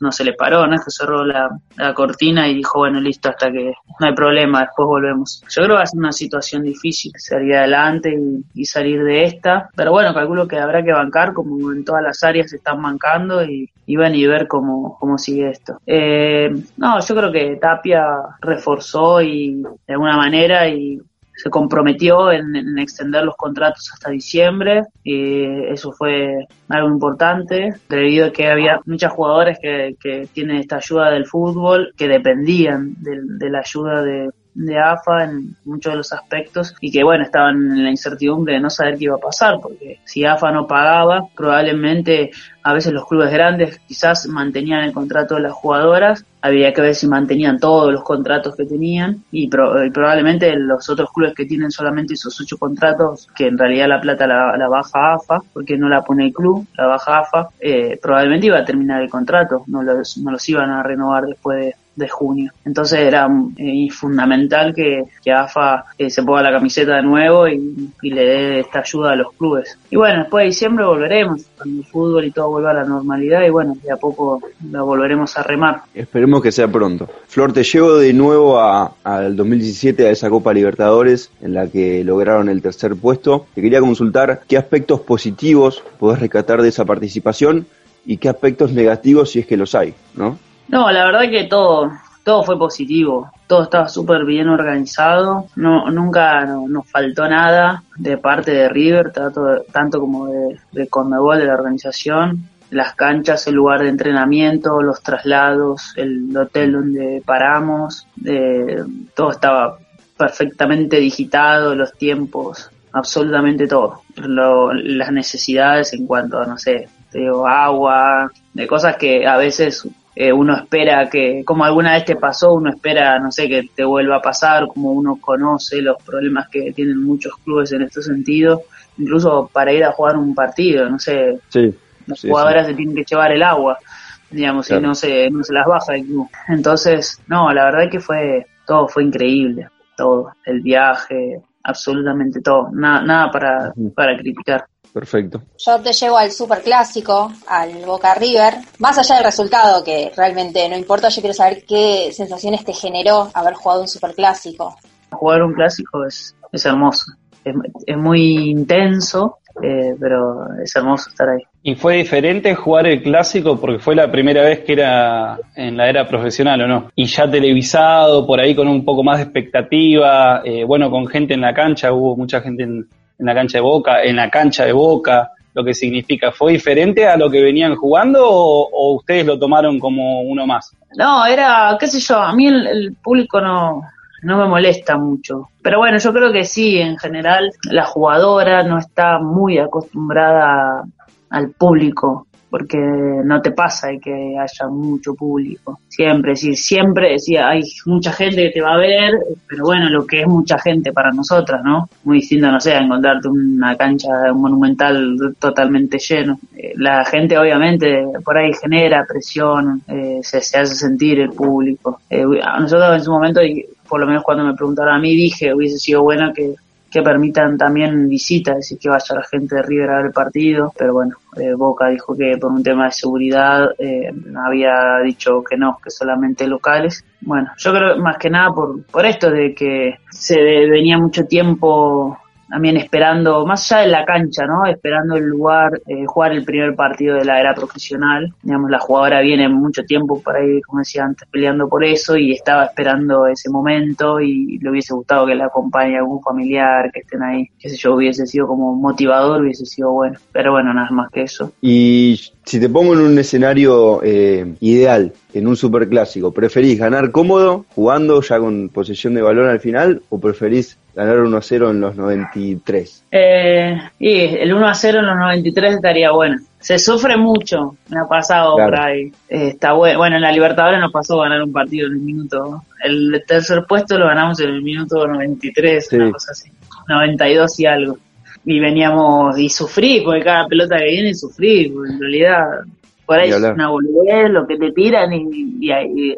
no, se le paró, no que cerró la, cortina y dijo, bueno, listo, hasta que no hay problema, después volvemos. Yo creo que va a ser una situación difícil salir adelante y, salir de esta, pero bueno, calculo que habrá que bancar como en todas las áreas se están bancando y, y van y ver cómo, cómo sigue esto. Eh, no, yo creo que Tapia reforzó y de alguna manera y se comprometió en, en extender los contratos hasta diciembre y eso fue algo importante debido a que había muchas jugadoras que, que tienen esta ayuda del fútbol que dependían de, de la ayuda de, de AFA en muchos de los aspectos y que bueno estaban en la incertidumbre de no saber qué iba a pasar porque si AFA no pagaba probablemente a veces los clubes grandes quizás mantenían el contrato de las jugadoras había que ver si mantenían todos los contratos que tenían y, pro, y probablemente los otros clubes que tienen solamente esos ocho contratos que en realidad la plata la, la baja AFA porque no la pone el club la baja AFA eh, probablemente iba a terminar el contrato no los, no los iban a renovar después de de junio. Entonces era eh, fundamental que, que AFA eh, se ponga la camiseta de nuevo y, le dé esta ayuda a los clubes. Y bueno, después de diciembre volveremos, cuando el fútbol y todo vuelva a la normalidad y bueno, de a poco la volveremos a remar. Esperemos que sea pronto. Flor, te llevo de nuevo al 2017 a esa Copa Libertadores en la que lograron el tercer puesto. Te quería consultar qué aspectos positivos podés rescatar de esa participación y qué aspectos negativos si es que los hay, ¿no? No, la verdad que todo, todo fue positivo. Todo estaba súper bien organizado. No, nunca no, nos faltó nada de parte de River, tanto, como de, de Conmebol, de la organización. Las canchas, el lugar de entrenamiento, los traslados, el hotel donde paramos, eh, todo estaba perfectamente digitado, los tiempos, absolutamente todo. Lo, las necesidades en cuanto a, no sé, digo, agua, de cosas que a veces eh, uno espera que, como alguna vez te pasó, uno espera, no sé, que te vuelva a pasar, como uno conoce los problemas que tienen muchos clubes en este sentido, incluso para ir a jugar un partido, no sé, Sí, las sí, jugadoras se tienen que llevar el agua, digamos, Claro. y no se, no se las baja el club. Entonces, no, la verdad que fue, todo fue increíble, todo, el viaje, absolutamente todo, nada, nada para, para criticar. Perfecto. Yo te llevo al Super Clásico, al Boca River. Más allá del resultado, que realmente no importa, yo quiero saber qué sensaciones te generó haber jugado un Super Clásico. Jugar un clásico es, es hermoso, es, es muy intenso, eh, pero es hermoso estar ahí. ¿Y fue diferente jugar el clásico porque fue la primera vez que era en la era profesional o no? Y ya televisado, por ahí con un poco más de expectativa, eh, bueno, con gente en la cancha, hubo mucha gente en, en la cancha de Boca, en la cancha de Boca, lo que significa, ¿fue diferente a lo que venían jugando o, ustedes lo tomaron como uno más? No, era, qué sé yo, a mí el, el público no, no me molesta mucho. Pero bueno, yo creo que sí, en general, la jugadora no está muy acostumbrada al público, porque no te pasa que haya mucho público. Siempre, sí, siempre, sí, hay mucha gente que te va a ver, pero bueno, lo que es mucha gente para nosotras, ¿no? Muy distinto, no sé, a encontrarte una cancha monumental totalmente lleno. Eh, La gente obviamente por ahí genera presión, eh, se, se hace sentir el público. Eh, a nosotros en su momento, por lo menos cuando me preguntaron a mí, dije, hubiese sido bueno que, que permitan también visitas, es decir, que vaya la gente de River a ver el partido, pero bueno, eh, Boca dijo que por un tema de seguridad eh, había dicho que no, que solamente locales. Bueno, yo creo más que nada por, por esto de que se venía mucho tiempo también esperando, más allá de la cancha, ¿no? Esperando el lugar, eh, jugar el primer partido de la era profesional. Digamos, la jugadora viene mucho tiempo por ahí, como decía antes, peleando por eso y estaba esperando ese momento y le hubiese gustado que la acompañe algún familiar, que estén ahí. Qué sé yo, hubiese sido como motivador, hubiese sido bueno. Pero bueno, nada más que eso. Y si te pongo en un escenario eh, ideal, en un superclásico, ¿preferís ganar cómodo, jugando ya con posesión de balón al final, o preferís ganar 1-0 en los 93? Eh, y el 1 a 0 en los 93 estaría bueno. Se sufre mucho, me ha pasado Claro. por ahí. Eh, está bueno. Bueno, en la Libertadores nos pasó ganar un partido en el minuto. El tercer puesto lo ganamos en el minuto 93, Sí. una cosa así. 92 y algo. Y veníamos y sufrí, porque cada pelota que viene sufrí, porque en realidad por ahí es una boludez lo que te tiran y,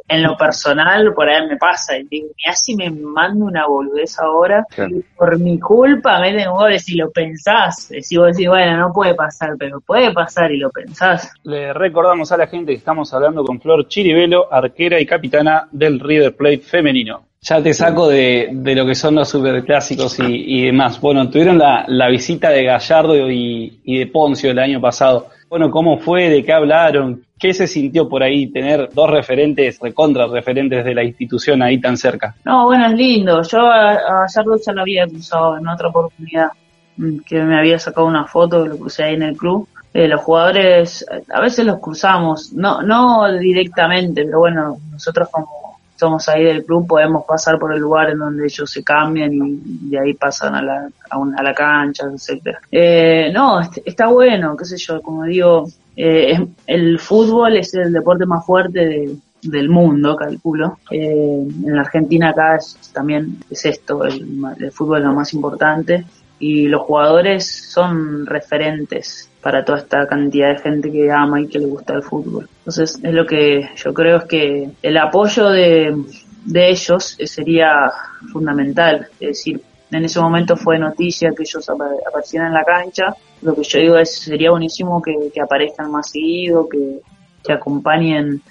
en lo personal por ahí me pasa y digo, mira si me mando una boludez ahora Claro. y por mi culpa meten goles si lo pensás, si vos decís, bueno, no puede pasar, pero puede pasar y lo pensás. Le recordamos a la gente que estamos hablando con Flor Chiribelo, arquera y capitana del River Plate femenino. Ya te saco de, de lo que son los superclásicos y, y demás. Bueno, tuvieron la, la visita de Gallardo y, y de Poncio el año pasado. Bueno, ¿cómo fue? ¿De qué hablaron? ¿Qué se sintió por ahí tener dos referentes, recontra referentes de la institución ahí tan cerca? No, bueno, es lindo. Yo a, Gallardo ya lo había cruzado en otra oportunidad, mm, que me había sacado una foto, que lo crucé ahí en el club. Eh, los jugadores, a veces los cruzamos, no, no directamente, pero bueno, nosotros como somos ahí del club podemos pasar por el lugar en donde ellos se cambian y de ahí pasan a la, a, un- a la cancha, etcétera. Eh, no, est- está bueno, qué sé yo, como digo, eh, es- el fútbol es el deporte más fuerte de- del mundo, calculo. Eh, en la Argentina acá es, también es esto, el, el fútbol es lo más importante y los jugadores son referentes para toda esta cantidad de gente que ama y que le gusta el fútbol. Entonces es lo que yo creo es que el apoyo de, de ellos sería fundamental. Es decir, en ese momento fue noticia que ellos apa- aparecieran en la cancha. Lo que yo digo es, sería buenísimo que, que aparezcan más seguido, que, que acompañen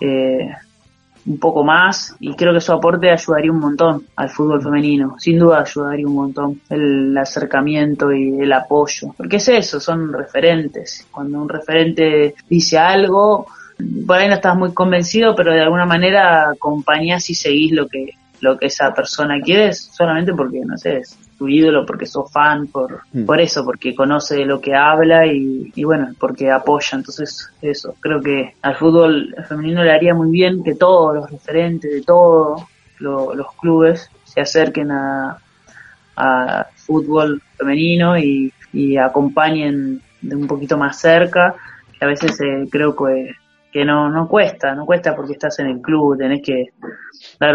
eh, un poco más y creo que su aporte ayudaría un montón al fútbol femenino, sin duda ayudaría un montón el acercamiento y el apoyo, porque es eso, son referentes, cuando un referente dice algo, por ahí no estás muy convencido, pero de alguna manera acompañás y seguís lo que lo que esa persona quiere solamente porque, no sé, es tu ídolo, porque sos fan, por, Mm. por eso, porque conoce de lo que habla y, y bueno, porque apoya. Entonces, eso, creo que al fútbol femenino le haría muy bien que todos los referentes de todos lo- los clubes se acerquen a, a fútbol femenino y, y acompañen de un poquito más cerca, que a veces eh, creo que, que no, no cuesta, no cuesta porque estás en el club, tenés que dar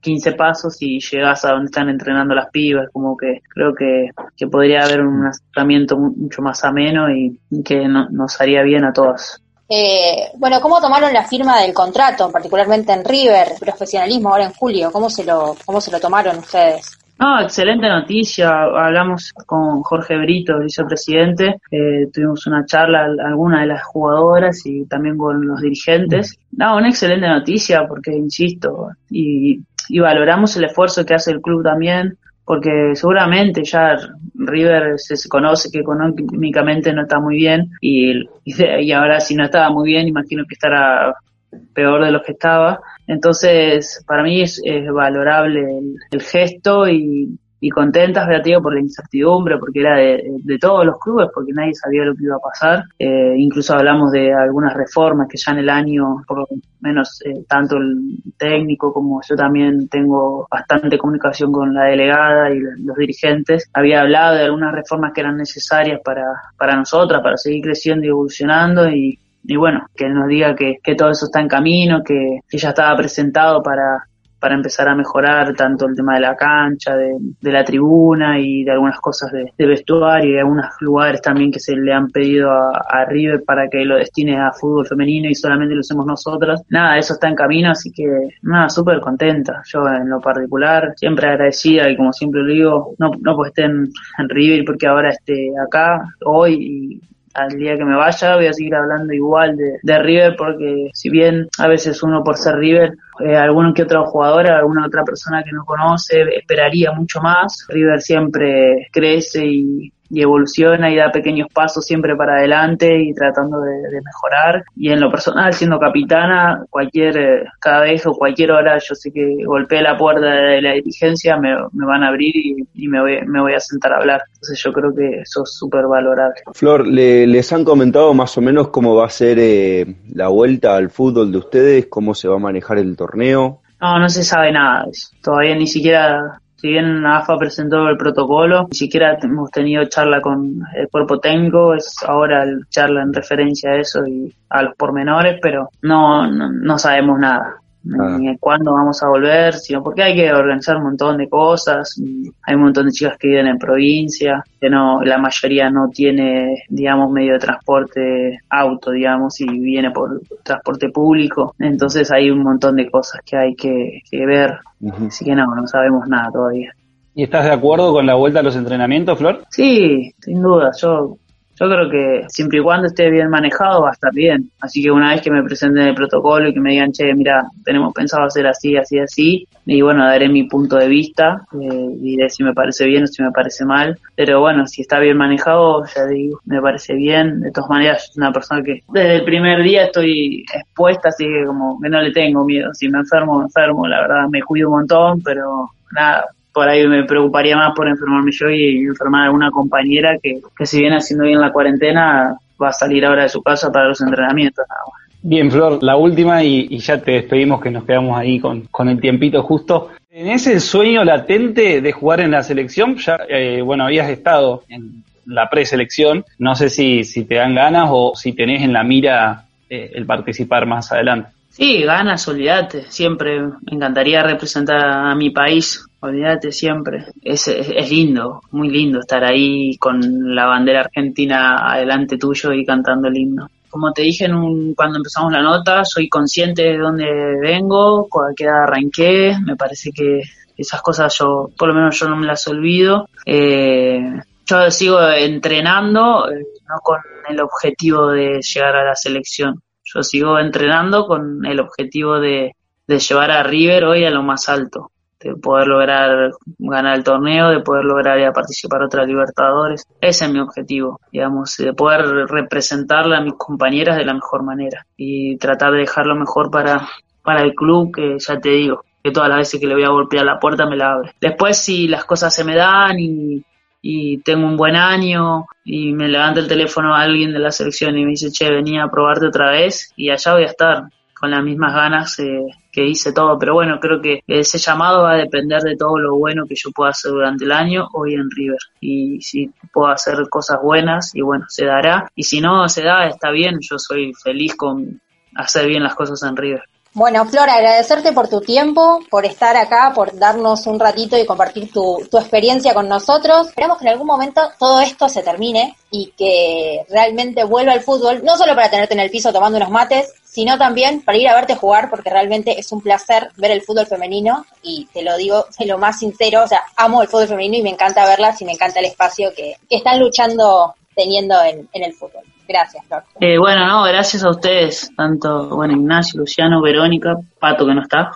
15 pasos y llegás a donde están entrenando las pibas, como que creo que, que podría haber un acercamiento mucho más ameno y que nos haría bien a todas. Eh, bueno, ¿cómo tomaron la firma del contrato, particularmente en River, profesionalismo ahora en julio? ¿Cómo se lo, cómo se lo tomaron ustedes? No, excelente noticia. Hablamos con Jorge Brito, vicepresidente. Eh, tuvimos una charla, alguna de las jugadoras y también con los dirigentes. No, una excelente noticia porque, insisto, y, y valoramos el esfuerzo que hace el club también porque seguramente ya River se, conoce que económicamente no está muy bien y, y, ahora si no estaba muy bien imagino que estará peor de lo que estaba entonces para mí es, valorable el, gesto y, y contentas, Beatriz, por la incertidumbre, porque era de, todos los clubes, porque nadie sabía lo que iba a pasar. Eh, incluso hablamos de algunas reformas que ya en el año, por lo menos eh, tanto el técnico como yo también tengo bastante comunicación con la delegada y los dirigentes, había hablado de algunas reformas que eran necesarias para, para nosotras, para seguir creciendo y evolucionando y, y bueno, que nos diga que, que todo eso está en camino, que, ya estaba presentado para, para empezar a mejorar tanto el tema de la cancha, de, la tribuna y de algunas cosas de, vestuario y algunos lugares también que se le han pedido a, River para que lo destine a fútbol femenino y solamente lo hacemos nosotras. Nada, eso está en camino, así que nada, súper contenta. Yo en lo particular, siempre agradecida y como siempre lo digo, no, no en, en River porque ahora esté acá hoy y al día que me vaya voy a seguir hablando igual de, River porque si bien a veces uno por ser River, eh, algún que otro jugador, alguna otra persona que no conoce, esperaría mucho más. River siempre crece y y evoluciona y da pequeños pasos siempre para adelante y tratando de, mejorar. Y en lo personal, siendo capitana, cualquier, eh, cada vez o cualquier hora yo sé que golpee la puerta de la dirigencia, me, van a abrir y, me, voy, me voy a sentar a hablar. Entonces yo creo que eso es súper valorable. Flor, ¿le, ¿les han comentado más o menos cómo va a ser eh, la vuelta al fútbol de ustedes? ¿Cómo se va a manejar el torneo? No, no se sabe nada. Todavía ni siquiera si bien AFA presentó el protocolo, ni siquiera hemos tenido charla con el cuerpo técnico, es ahora el charla en referencia a eso y a los pormenores, pero no, no sabemos nada. Ah. ni cuándo vamos a volver, sino porque hay que organizar un montón de cosas. Hay un montón de chicas que viven en provincia, que no, la mayoría no tiene, digamos, medio de transporte auto, digamos, y viene por transporte público. Entonces hay un montón de cosas que hay que, ver. Así que no, no sabemos nada todavía. ¿Y estás de acuerdo con la vuelta a los entrenamientos, Flor? Sí, sin duda. Yo yo creo que siempre y cuando esté bien manejado va a estar bien. Así que una vez que me presenten el protocolo y que me digan, che, mira, tenemos pensado hacer así, así, así, y bueno, daré mi punto de vista, eh, diré si me parece bien o si me parece mal. Pero bueno, si está bien manejado, ya digo, me parece bien. De todas maneras, soy una persona que desde el primer día estoy expuesta, así que como que no le tengo miedo. Si me enfermo, me enfermo, la verdad me cuido un montón, pero nada, por ahí me preocuparía más por enfermarme yo y enfermar a alguna compañera que, que si viene haciendo bien la cuarentena va a salir ahora de su casa para los entrenamientos. Bien, Flor, la última y, ya te despedimos que nos quedamos ahí con, con el tiempito justo. ¿Tenés el sueño latente de jugar en la selección? Ya, eh, bueno, habías estado en la preselección. No sé si, si te dan ganas o si tenés en la mira eh, el participar más adelante. Sí, ganas, olvídate. Siempre me encantaría representar a mi país Olvídate siempre. Es, es, lindo, muy lindo estar ahí con la bandera argentina adelante tuyo y cantando el himno. Como te dije en un, cuando empezamos la nota, soy consciente de dónde vengo, a qué edad arranqué. Me parece que esas cosas yo, por lo menos yo no me las olvido. Eh, yo sigo entrenando, eh, no con el objetivo de llegar a la selección. Yo sigo entrenando con el objetivo de, de llevar a River hoy a lo más alto de poder lograr ganar el torneo, de poder lograr ir a participar a otras Libertadores. Ese es mi objetivo, digamos, de poder representarle a mis compañeras de la mejor manera y tratar de dejarlo mejor para, para el club, que ya te digo, que todas las veces que le voy a golpear la puerta me la abre. Después si las cosas se me dan y, y tengo un buen año y me levanta el teléfono alguien de la selección y me dice, che, venía a probarte otra vez y allá voy a estar con las mismas ganas eh, que hice todo, pero bueno, creo que ese llamado va a depender de todo lo bueno que yo pueda hacer durante el año hoy en River. Y si puedo hacer cosas buenas, y bueno, se dará. Y si no se da, está bien, yo soy feliz con, hacer bien las cosas en River. Bueno, Flora, agradecerte por tu tiempo, por estar acá, por darnos un ratito y compartir tu, tu, experiencia con nosotros. Esperamos que en algún momento todo esto se termine y que realmente vuelva al fútbol, no solo para tenerte en el piso tomando unos mates, sino también para ir a verte jugar, porque realmente es un placer ver el fútbol femenino y te lo digo de lo más sincero, o sea, amo el fútbol femenino y me encanta verlas y me encanta el espacio que, están luchando teniendo en, en el fútbol. Gracias. Eh, bueno, no, gracias a ustedes, tanto, bueno, Ignacio, Luciano, Verónica, Pato que no está.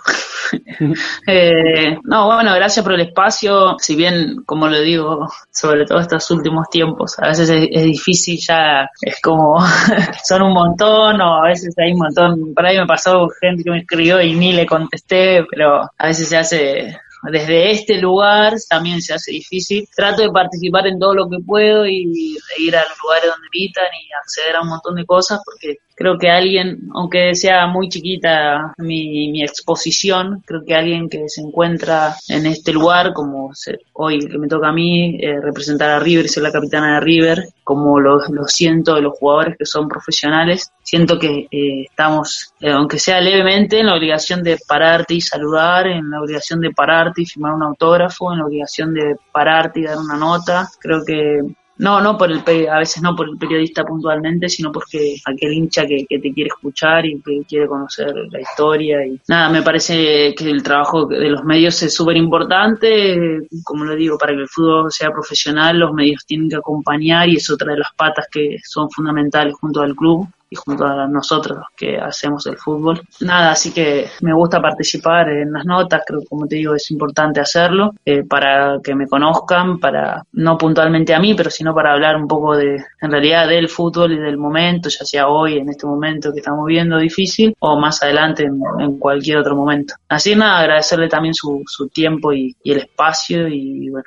eh, no, bueno, gracias por el espacio, si bien, como lo digo, sobre todo estos últimos tiempos, a veces es, es difícil ya, es como, son un montón, o a veces hay un montón, por ahí me pasó gente que me escribió y ni le contesté, pero a veces se hace desde este lugar también se hace difícil. Trato de participar en todo lo que puedo y de ir a los lugares donde invitan y acceder a un montón de cosas porque creo que alguien, aunque sea muy chiquita mi, mi exposición, creo que alguien que se encuentra en este lugar, como se, hoy que me toca a mí, eh, representar a River y ser la capitana de River, como lo, siento de los jugadores que son profesionales, siento que eh, estamos, eh, aunque sea levemente, en la obligación de pararte y saludar, en la obligación de pararte y firmar un autógrafo, en la obligación de pararte y dar una nota. Creo que no, no por el a veces no por el periodista puntualmente, sino porque aquel hincha que, que, te quiere escuchar y que quiere conocer la historia y nada, me parece que el trabajo de los medios es súper importante, como lo digo, para que el fútbol sea profesional, los medios tienen que acompañar y es otra de las patas que son fundamentales junto al club y junto a nosotros que hacemos el fútbol. Nada, así que me gusta participar en las notas, creo que como te digo es importante hacerlo eh, para que me conozcan, para no puntualmente a mí, pero sino para hablar un poco de, en realidad, del fútbol y del momento, ya sea hoy, en este momento que estamos viendo difícil, o más adelante en, en cualquier otro momento. Así nada, agradecerle también su, su tiempo y, y el espacio y bueno,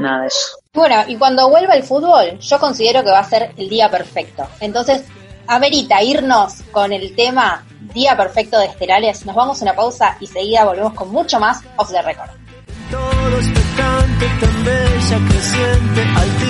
nada de eso. Bueno, y cuando vuelva el fútbol, yo considero que va a ser el día perfecto. Entonces, amerita irnos con el tema Día Perfecto de Esterales. Nos vamos a una pausa y seguida volvemos con mucho más Off the Record. Elegante.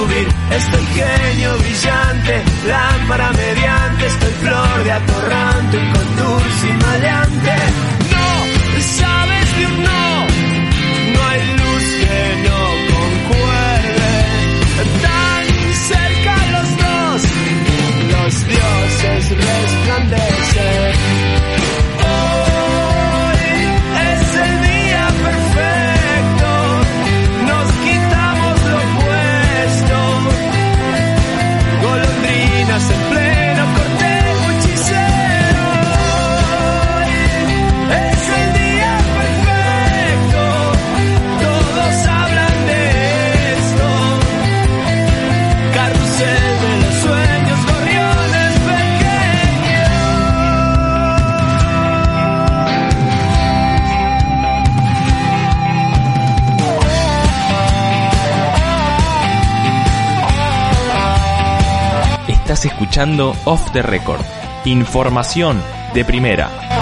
Subir. Estoy genio brillante, lámpara mediante. Estoy flor de atorrante, un contour sin maleante. Escuchando Off the Record. Información de primera.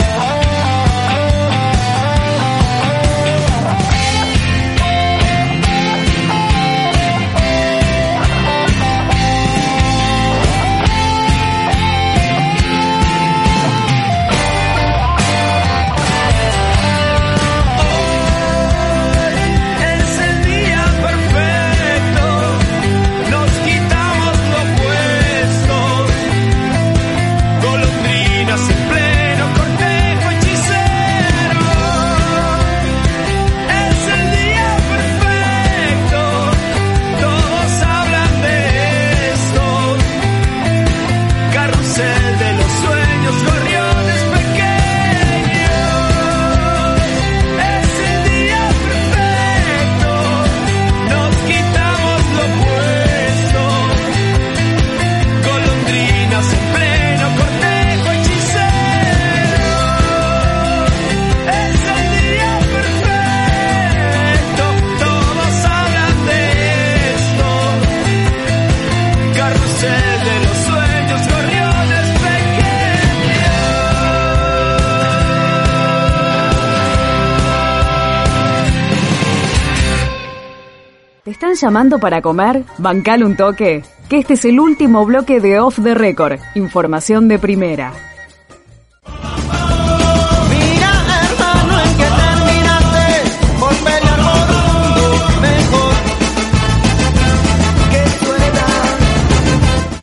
Llamando para comer? Bancale un toque. Que este es el último bloque de Off the Record. Información de primera.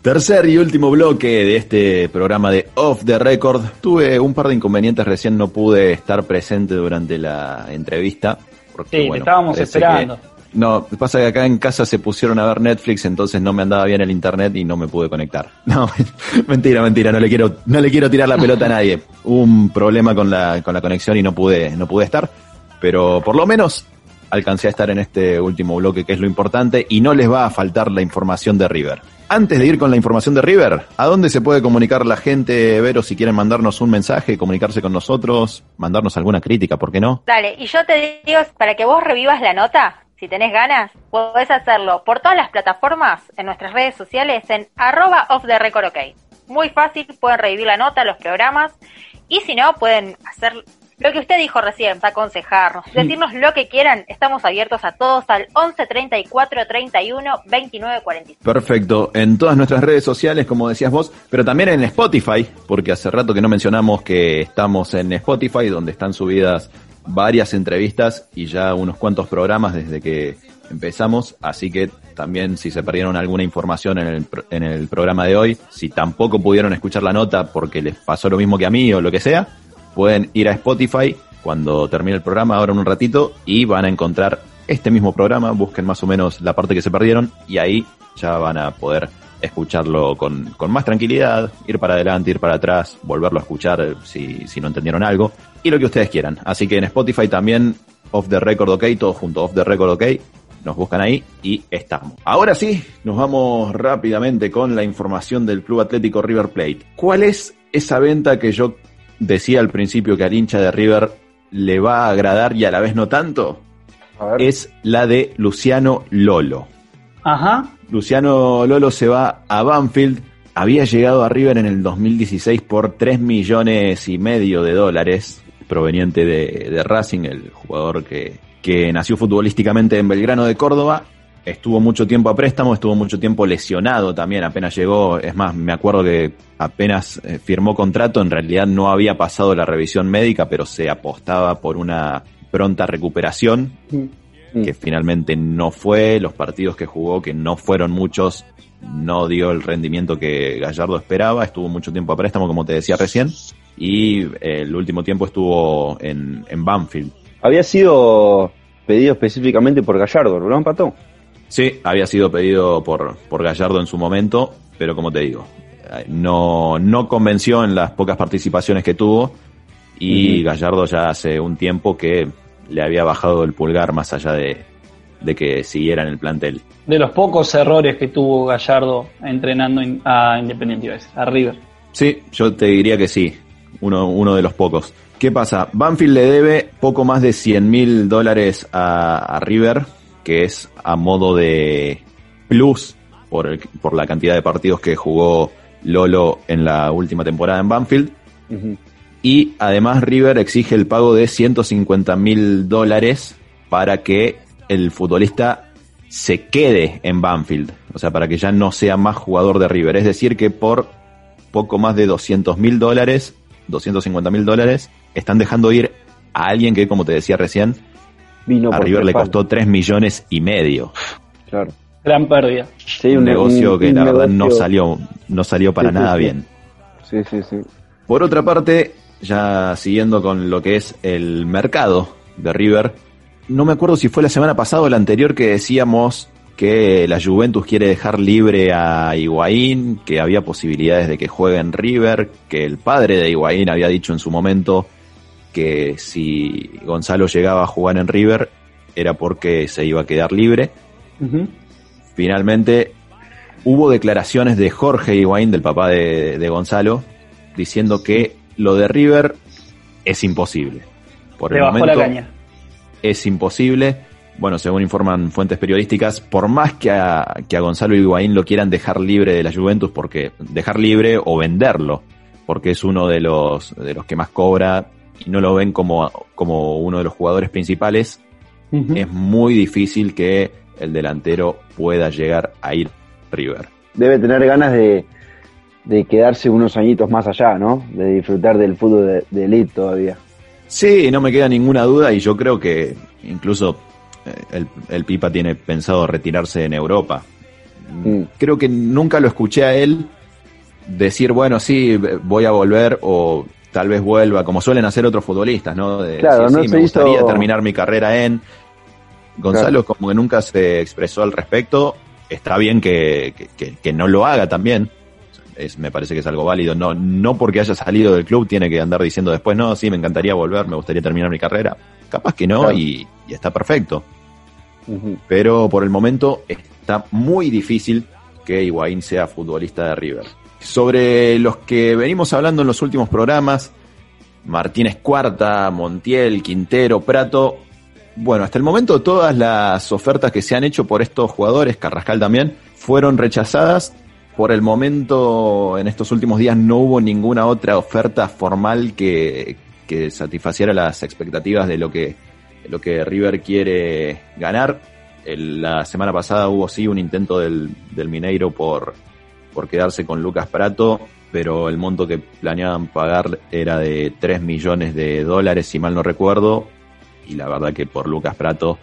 Tercer y último bloque de este programa de Off the Record. Tuve un par de inconvenientes, recién no pude estar presente durante la entrevista. Porque, Sí, te estábamos esperando. No, pasa que acá en casa se pusieron a ver Netflix, entonces no me andaba bien el internet y no me pude conectar. No, mentira, mentira, no le quiero, no le quiero tirar la pelota a nadie. Hubo un problema con la, con la conexión y no pude, no pude estar, pero por lo menos alcancé a estar en este último bloque que es lo importante y no les va a faltar la información de River. Antes de ir con la información de River, ¿a dónde se puede comunicar la gente, Vero, si quieren mandarnos un mensaje, comunicarse con nosotros, mandarnos alguna crítica, ¿por qué no? Dale, y yo te digo, para que vos revivas la nota, si tenés ganas, podés hacerlo por todas las plataformas, en nuestras redes sociales, en arroba off the record ok. Muy fácil, pueden revivir la nota, los programas, y si no, pueden hacer lo que usted dijo recién, aconsejarnos, decirnos lo que quieran, estamos abiertos a todos al 11 34 31 29 45. Perfecto, en todas nuestras redes sociales, como decías vos, pero también en Spotify, porque hace rato que no mencionamos que estamos en Spotify, donde están subidas varias entrevistas y ya unos cuantos programas desde que empezamos, así que también si se perdieron alguna información en el, en el programa de hoy, si tampoco pudieron escuchar la nota porque les pasó lo mismo que a mí o lo que sea, pueden ir a Spotify cuando termine el programa, ahora en un ratito, y van a encontrar este mismo programa, busquen más o menos la parte que se perdieron y ahí ya van a poder escucharlo con, con más tranquilidad, ir para adelante, ir para atrás, volverlo a escuchar eh, si, si no entendieron algo, y lo que ustedes quieran. Así que en Spotify también, Off the Record OK, todo junto, Off the Record OK, nos buscan ahí y estamos. Ahora sí, nos vamos rápidamente con la información del Club Atlético River Plate. ¿Cuál es esa venta que yo decía al principio que al hincha de River le va a agradar y a la vez no tanto? A ver. Es la de Luciano Lolo. Ajá. Luciano Lolo se va a Banfield. Había llegado a River en el 2016 por 3 millones y medio de dólares, proveniente de, de Racing, el jugador que, que nació futbolísticamente en Belgrano de Córdoba. Estuvo mucho tiempo a préstamo, estuvo mucho tiempo lesionado también, apenas llegó. Es más, me acuerdo que apenas eh, firmó contrato, en realidad no había pasado la revisión médica, pero se apostaba por una pronta recuperación que finalmente no fue, los partidos que jugó, que no fueron muchos, no dio el rendimiento que Gallardo esperaba, estuvo mucho tiempo a préstamo, como te decía recién, y eh, el último tiempo estuvo en, en Banfield. Había sido pedido específicamente por Gallardo, ¿no, Pato? Sí, había sido pedido por, por Gallardo en su momento, pero como te digo, no, no convenció en las pocas participaciones que tuvo, y. Gallardo ya hace un tiempo que le había bajado el pulgar más allá de, de que siguiera en el plantel. De los pocos errores que tuvo Gallardo entrenando in- a Independiente, a River. Sí, yo te diría que sí, uno, uno de los pocos. ¿Qué pasa? Banfield le debe poco más de 100 mil dólares a, a River, que es a modo de plus por, el- por la cantidad de partidos que jugó Lolo en la última temporada en Banfield. Y además River exige el pago de 150 mil dólares para que el futbolista se quede en Banfield. O sea, para que ya no sea más jugador de River. Es decir, que por poco más de 200 mil dólares, 250 mil dólares, están dejando ir a alguien que, como te decía recién, Vino a River le costó 3 millones y medio. Claro. Gran pérdida. Sí, un, negocio un- que un la verdad no negocio- salió, no salió para Sí, sí, nada sí. bien. Sí, sí, sí. Por otra parte, ya siguiendo con lo que es el mercado de River, no me acuerdo si fue la semana pasada o la anterior que decíamos que la Juventus quiere dejar libre a Higuaín, que había posibilidades de que juegue en River, que el padre de Higuaín había dicho en su momento que si Gonzalo llegaba a jugar en River era porque se iba a quedar libre. Finalmente hubo declaraciones de Jorge Higuaín, del papá de, de Gonzalo, diciendo que lo de River es imposible. Por Le el bajó momento la caña. es imposible. Bueno, según informan fuentes periodísticas, por más que a, que a Gonzalo Higuaín lo quieran dejar libre de la Juventus, porque dejar libre o venderlo, porque es uno de los, de los que más cobra y no lo ven como, como uno de los jugadores principales, es muy difícil que el delantero pueda llegar a ir River. Debe tener ganas de, de quedarse unos añitos más allá, ¿no? De disfrutar del fútbol de, de elite todavía. Sí, no me queda ninguna duda y yo creo que incluso el, el Pipa tiene pensado retirarse en Europa. Mm. Creo que nunca lo escuché a él decir, bueno, sí, voy a volver o tal vez vuelva, como suelen hacer otros futbolistas, ¿no? De Claro, no sí, me gustaría hizo- terminar mi carrera en... Gonzalo Claro. como que nunca se expresó al respecto, está bien que, que- que- que no lo haga también, es, me parece que es algo válido, no, no porque haya salido del club tiene que andar diciendo después, no, sí, me encantaría volver, me gustaría terminar mi carrera, capaz que no Claro. y, y está perfecto, pero por el momento está muy difícil que Higuaín sea futbolista de River. Sobre los que venimos hablando en los últimos programas, Martínez Cuarta, Montiel, Quintero, Prato, bueno, hasta el momento todas las ofertas que se han hecho por estos jugadores, Carrascal también, fueron rechazadas. Por el momento, en estos últimos días, no hubo ninguna otra oferta formal que, que satisfaciera las expectativas de lo que, lo que River quiere ganar. La semana pasada hubo sí un intento del, del Mineiro por, por quedarse con Lucas Prato, pero el monto que planeaban pagar era de 3 millones de dólares, si mal no recuerdo, y la verdad que por Lucas Prato,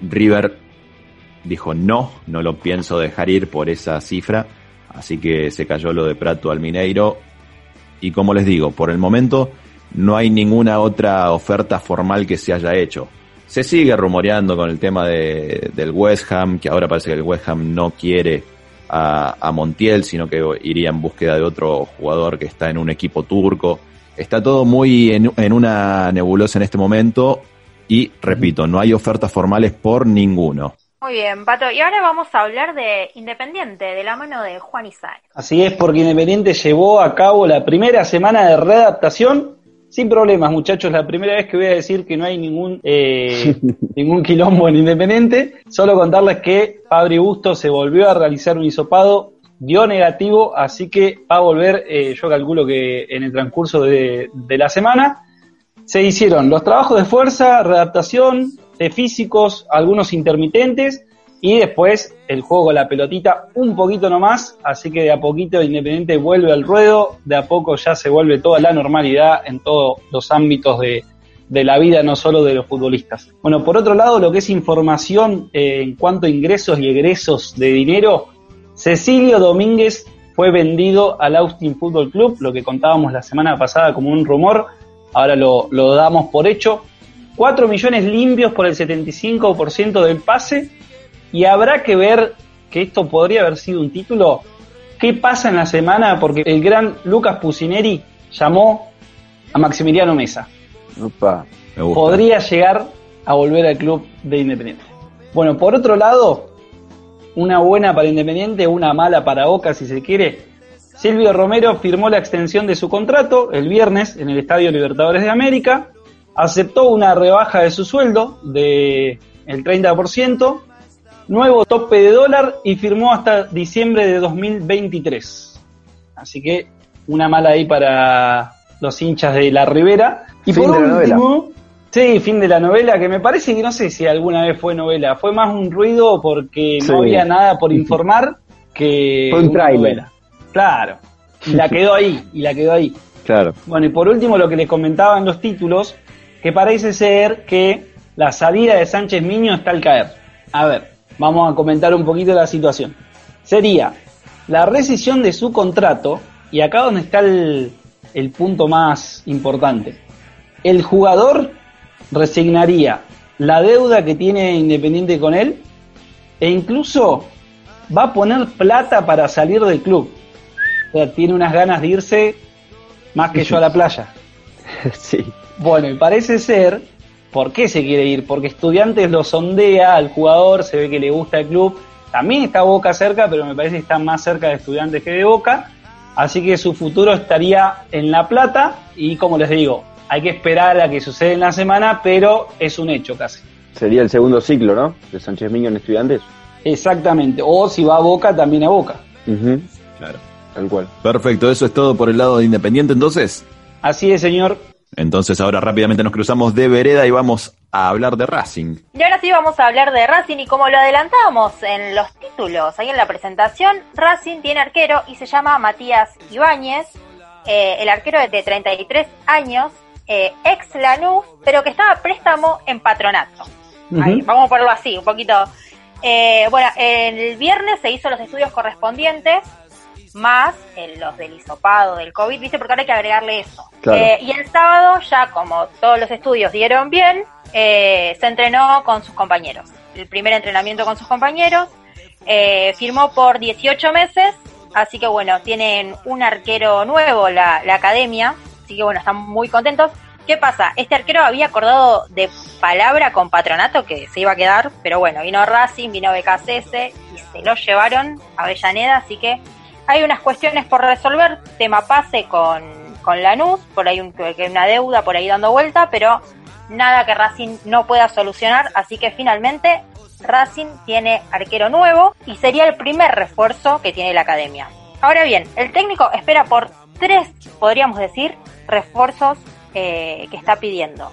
River dijo no, no lo pienso dejar ir por esa cifra, así que se cayó lo de Prato al Mineiro, y como les digo, por el momento no hay ninguna otra oferta formal que se haya hecho. Se sigue rumoreando con el tema de, del West Ham, que ahora parece que el West Ham no quiere a, a Montiel, sino que iría en búsqueda de otro jugador que está en un equipo turco. Está todo muy en, en una nebulosa en este momento y, repito, no hay ofertas formales por ninguno. Muy bien, Pato. Y ahora vamos a hablar de Independiente, de la mano de Juan Isaac. Así es, porque Independiente llevó a cabo la primera semana de readaptación sin problemas, muchachos. La primera vez que voy a decir que no hay ningún eh, ningún quilombo en Independiente. Solo contarles que Fabri Busto se volvió a realizar un hisopado, dio negativo, así que va a volver, eh, yo calculo que en el transcurso de, de la semana. Se hicieron los trabajos de fuerza, readaptación, de físicos, algunos intermitentes y después el juego con la pelotita un poquito nomás, así que de a poquito Independiente vuelve al ruedo, de a poco ya se vuelve toda la normalidad en todos los ámbitos de, de la vida, no solo de los futbolistas. Bueno, por otro lado, lo que es información eh, en cuanto a ingresos y egresos de dinero, Cecilio Domínguez fue vendido al Austin Football Club, lo que contábamos la semana pasada como un rumor, ahora lo, lo damos por hecho. 4 millones limpios por el 75% del pase y habrá que ver que esto podría haber sido un título. ¿Qué pasa en la semana? Porque el gran Lucas Pusineri llamó a Maximiliano Mesa. Opa. Me gusta. Podría llegar a volver al club de Independiente. Bueno, por otro lado, una buena para Independiente, una mala para Boca si se quiere. Silvio Romero firmó la extensión de su contrato el viernes en el Estadio Libertadores de América, aceptó una rebaja de su sueldo de el 30%, nuevo tope de dólar y firmó hasta diciembre de 2023. Así que una mala ahí para los hinchas de la Ribera. Y Fin por de la último, sí, fin de la novela, que me parece que no sé si alguna vez fue novela, fue más un ruido porque Sí. no había nada por informar que Fue un novela. Claro. Y la quedó ahí, y la quedó ahí. Claro. Bueno, y por último lo que les comentaba en los títulos, que parece ser que la salida de Sánchez Miño está al caer. A ver, vamos a comentar un poquito la situación. Sería la rescisión de su contrato, y acá donde está el, el punto más importante. El jugador resignaría la deuda que tiene Independiente con él, e incluso va a poner plata para salir del club. O sea, tiene unas ganas de irse más que yo a la playa. sí. Bueno, y parece ser, ¿por qué se quiere ir? Porque Estudiantes lo sondea al jugador, se ve que le gusta el club. También está Boca cerca, pero me parece que está más cerca de Estudiantes que de Boca. Así que su futuro estaría en La Plata y como les digo, hay que esperar a que suceda en la semana, pero es un hecho casi. Sería el segundo ciclo, ¿no? De Sánchez Miño en Estudiantes. Exactamente. O si va a Boca, también a Boca. Claro. Tal cual. Perfecto, eso es todo por el lado de Independiente entonces. Así es, señor. Entonces ahora rápidamente nos cruzamos de vereda y vamos a hablar de Racing. Y ahora sí vamos a hablar de Racing y como lo adelantábamos en los títulos, ahí en la presentación, Racing tiene arquero y se llama Matías Ibáñez, eh, el arquero de 33 años, eh, ex Lanús, pero que estaba préstamo en patronato. Ahí, vamos a ponerlo así, un poquito. Eh, bueno, el viernes se hizo los estudios correspondientes, más eh, los del hisopado, del COVID, ¿viste? Porque ahora hay que agregarle eso. Claro. Eh, y el sábado, ya como todos los estudios dieron bien, eh, se entrenó con sus compañeros. El primer entrenamiento con sus compañeros. Eh, firmó por 18 meses, así que bueno, tienen un arquero nuevo, la, la academia, así que bueno, están muy contentos. ¿Qué pasa? Este arquero había acordado de palabra con Patronato que se iba a quedar, pero bueno, vino Racing, vino BKCS y se lo llevaron a Avellaneda, así que hay unas cuestiones por resolver, tema pase con, con Lanús, por ahí un- que una deuda por ahí dando vuelta, pero nada que Racing no pueda solucionar, así que finalmente Racing tiene arquero nuevo y sería el primer refuerzo que tiene la academia. Ahora bien, el técnico espera por tres, podríamos decir, refuerzos eh, que está pidiendo.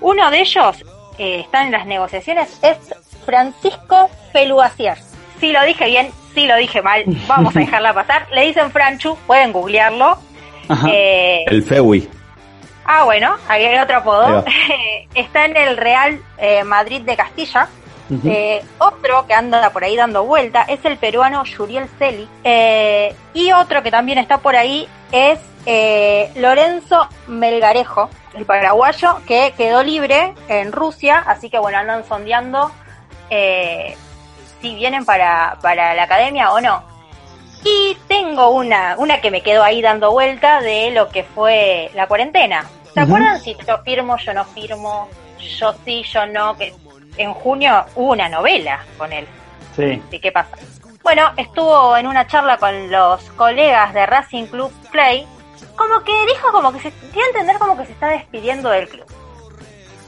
Uno de ellos eh, está en las negociaciones, es Francisco Peluasier. Si lo dije bien, si lo dije mal, vamos a dejarla pasar. Le dicen Franchu, pueden googlearlo. Ajá. Eh, El Fewi. Ah, bueno, ahí hay otro apodo. Está en el Real eh, Madrid de Castilla. Eh, otro que anda por ahí dando vuelta es el peruano Yuriel Celi. Eh, y otro que también está por ahí es eh, Lorenzo Melgarejo, el paraguayo, que quedó libre en Rusia. Así que bueno, andan sondeando eh, si vienen para, para la academia o no. Y tengo una, una que me quedó ahí dando vuelta de lo que fue la cuarentena. ¿Se acuerdan si yo firmo, yo no firmo, yo sí, yo no? Que en junio hubo una novela con él. Sí. ¿De qué pasa? Bueno, estuvo en una charla con los colegas de Racing Club Play, como que dijo como que se dio a entender como que se está despidiendo del club.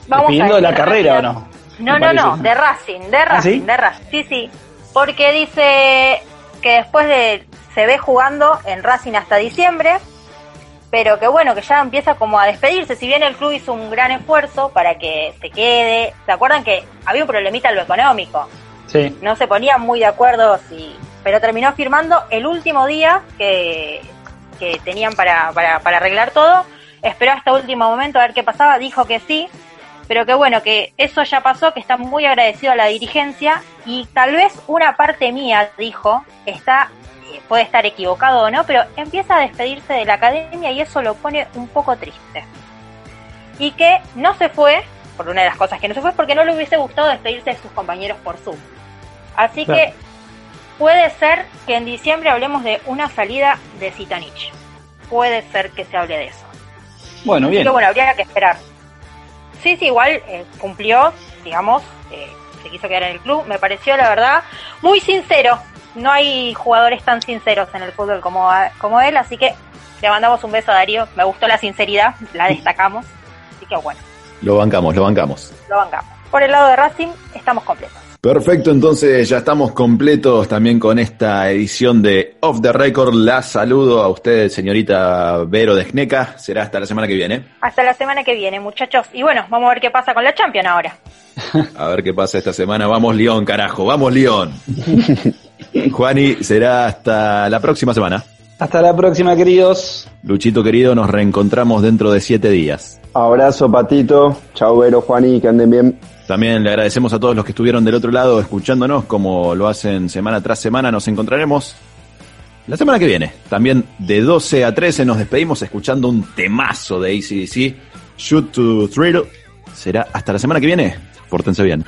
¿Despidiendo de la carrera o no? No, no, no, de Racing, de ¿Ah, Racing, sí? de Racing. Sí, sí. Porque dice que después de. se ve jugando en Racing hasta diciembre, pero que bueno, que ya empieza como a despedirse. Si bien el club hizo un gran esfuerzo para que se quede. ¿Se acuerdan que había un problemita en lo económico? Sí. No se ponían muy de acuerdo si. Pero terminó firmando el último día que, que tenían para, para, para arreglar todo. Esperó hasta último momento a ver qué pasaba, dijo que sí, pero que bueno, que eso ya pasó, que está muy agradecido a la dirigencia y tal vez una parte mía, dijo, está eh, puede estar equivocado o no, pero empieza a despedirse de la academia y eso lo pone un poco triste. Y que no se fue, por una de las cosas que no se fue, porque no le hubiese gustado despedirse de sus compañeros por Zoom. Así Claro. que puede ser que en diciembre hablemos de una salida de Zitanich. Puede ser que se hable de eso. Bueno, bien. Que bueno, habría que esperar. Sí, sí, igual eh, cumplió, digamos, eh, se quiso quedar en el club. Me pareció, la verdad, muy sincero. No hay jugadores tan sinceros en el fútbol como, como él, así que le mandamos un beso a Darío. Me gustó la sinceridad, la destacamos. Así que bueno, Lo bancamos, lo bancamos. lo bancamos. Por el lado de Racing, estamos completos. Perfecto, entonces ya estamos completos también con esta edición de Off the Record. La saludo a usted, señorita Vero de Sneca. Será hasta la semana que viene. Hasta la semana que viene, muchachos. Y bueno, vamos a ver qué pasa con la Champions ahora. A ver qué pasa esta semana. Vamos, León, carajo. Vamos, León. Juani, será hasta la próxima semana. Hasta la próxima, queridos. Luchito querido, nos reencontramos dentro de siete días. Abrazo, Patito. Chau, Vero, Juani, que anden bien. También le agradecemos a todos los que estuvieron del otro lado escuchándonos, como lo hacen semana tras semana. Nos encontraremos la semana que viene. También de 12 a 13 nos despedimos escuchando un temazo de ACDC, Shoot to Thrill. Será hasta la semana que viene. Pórtense bien.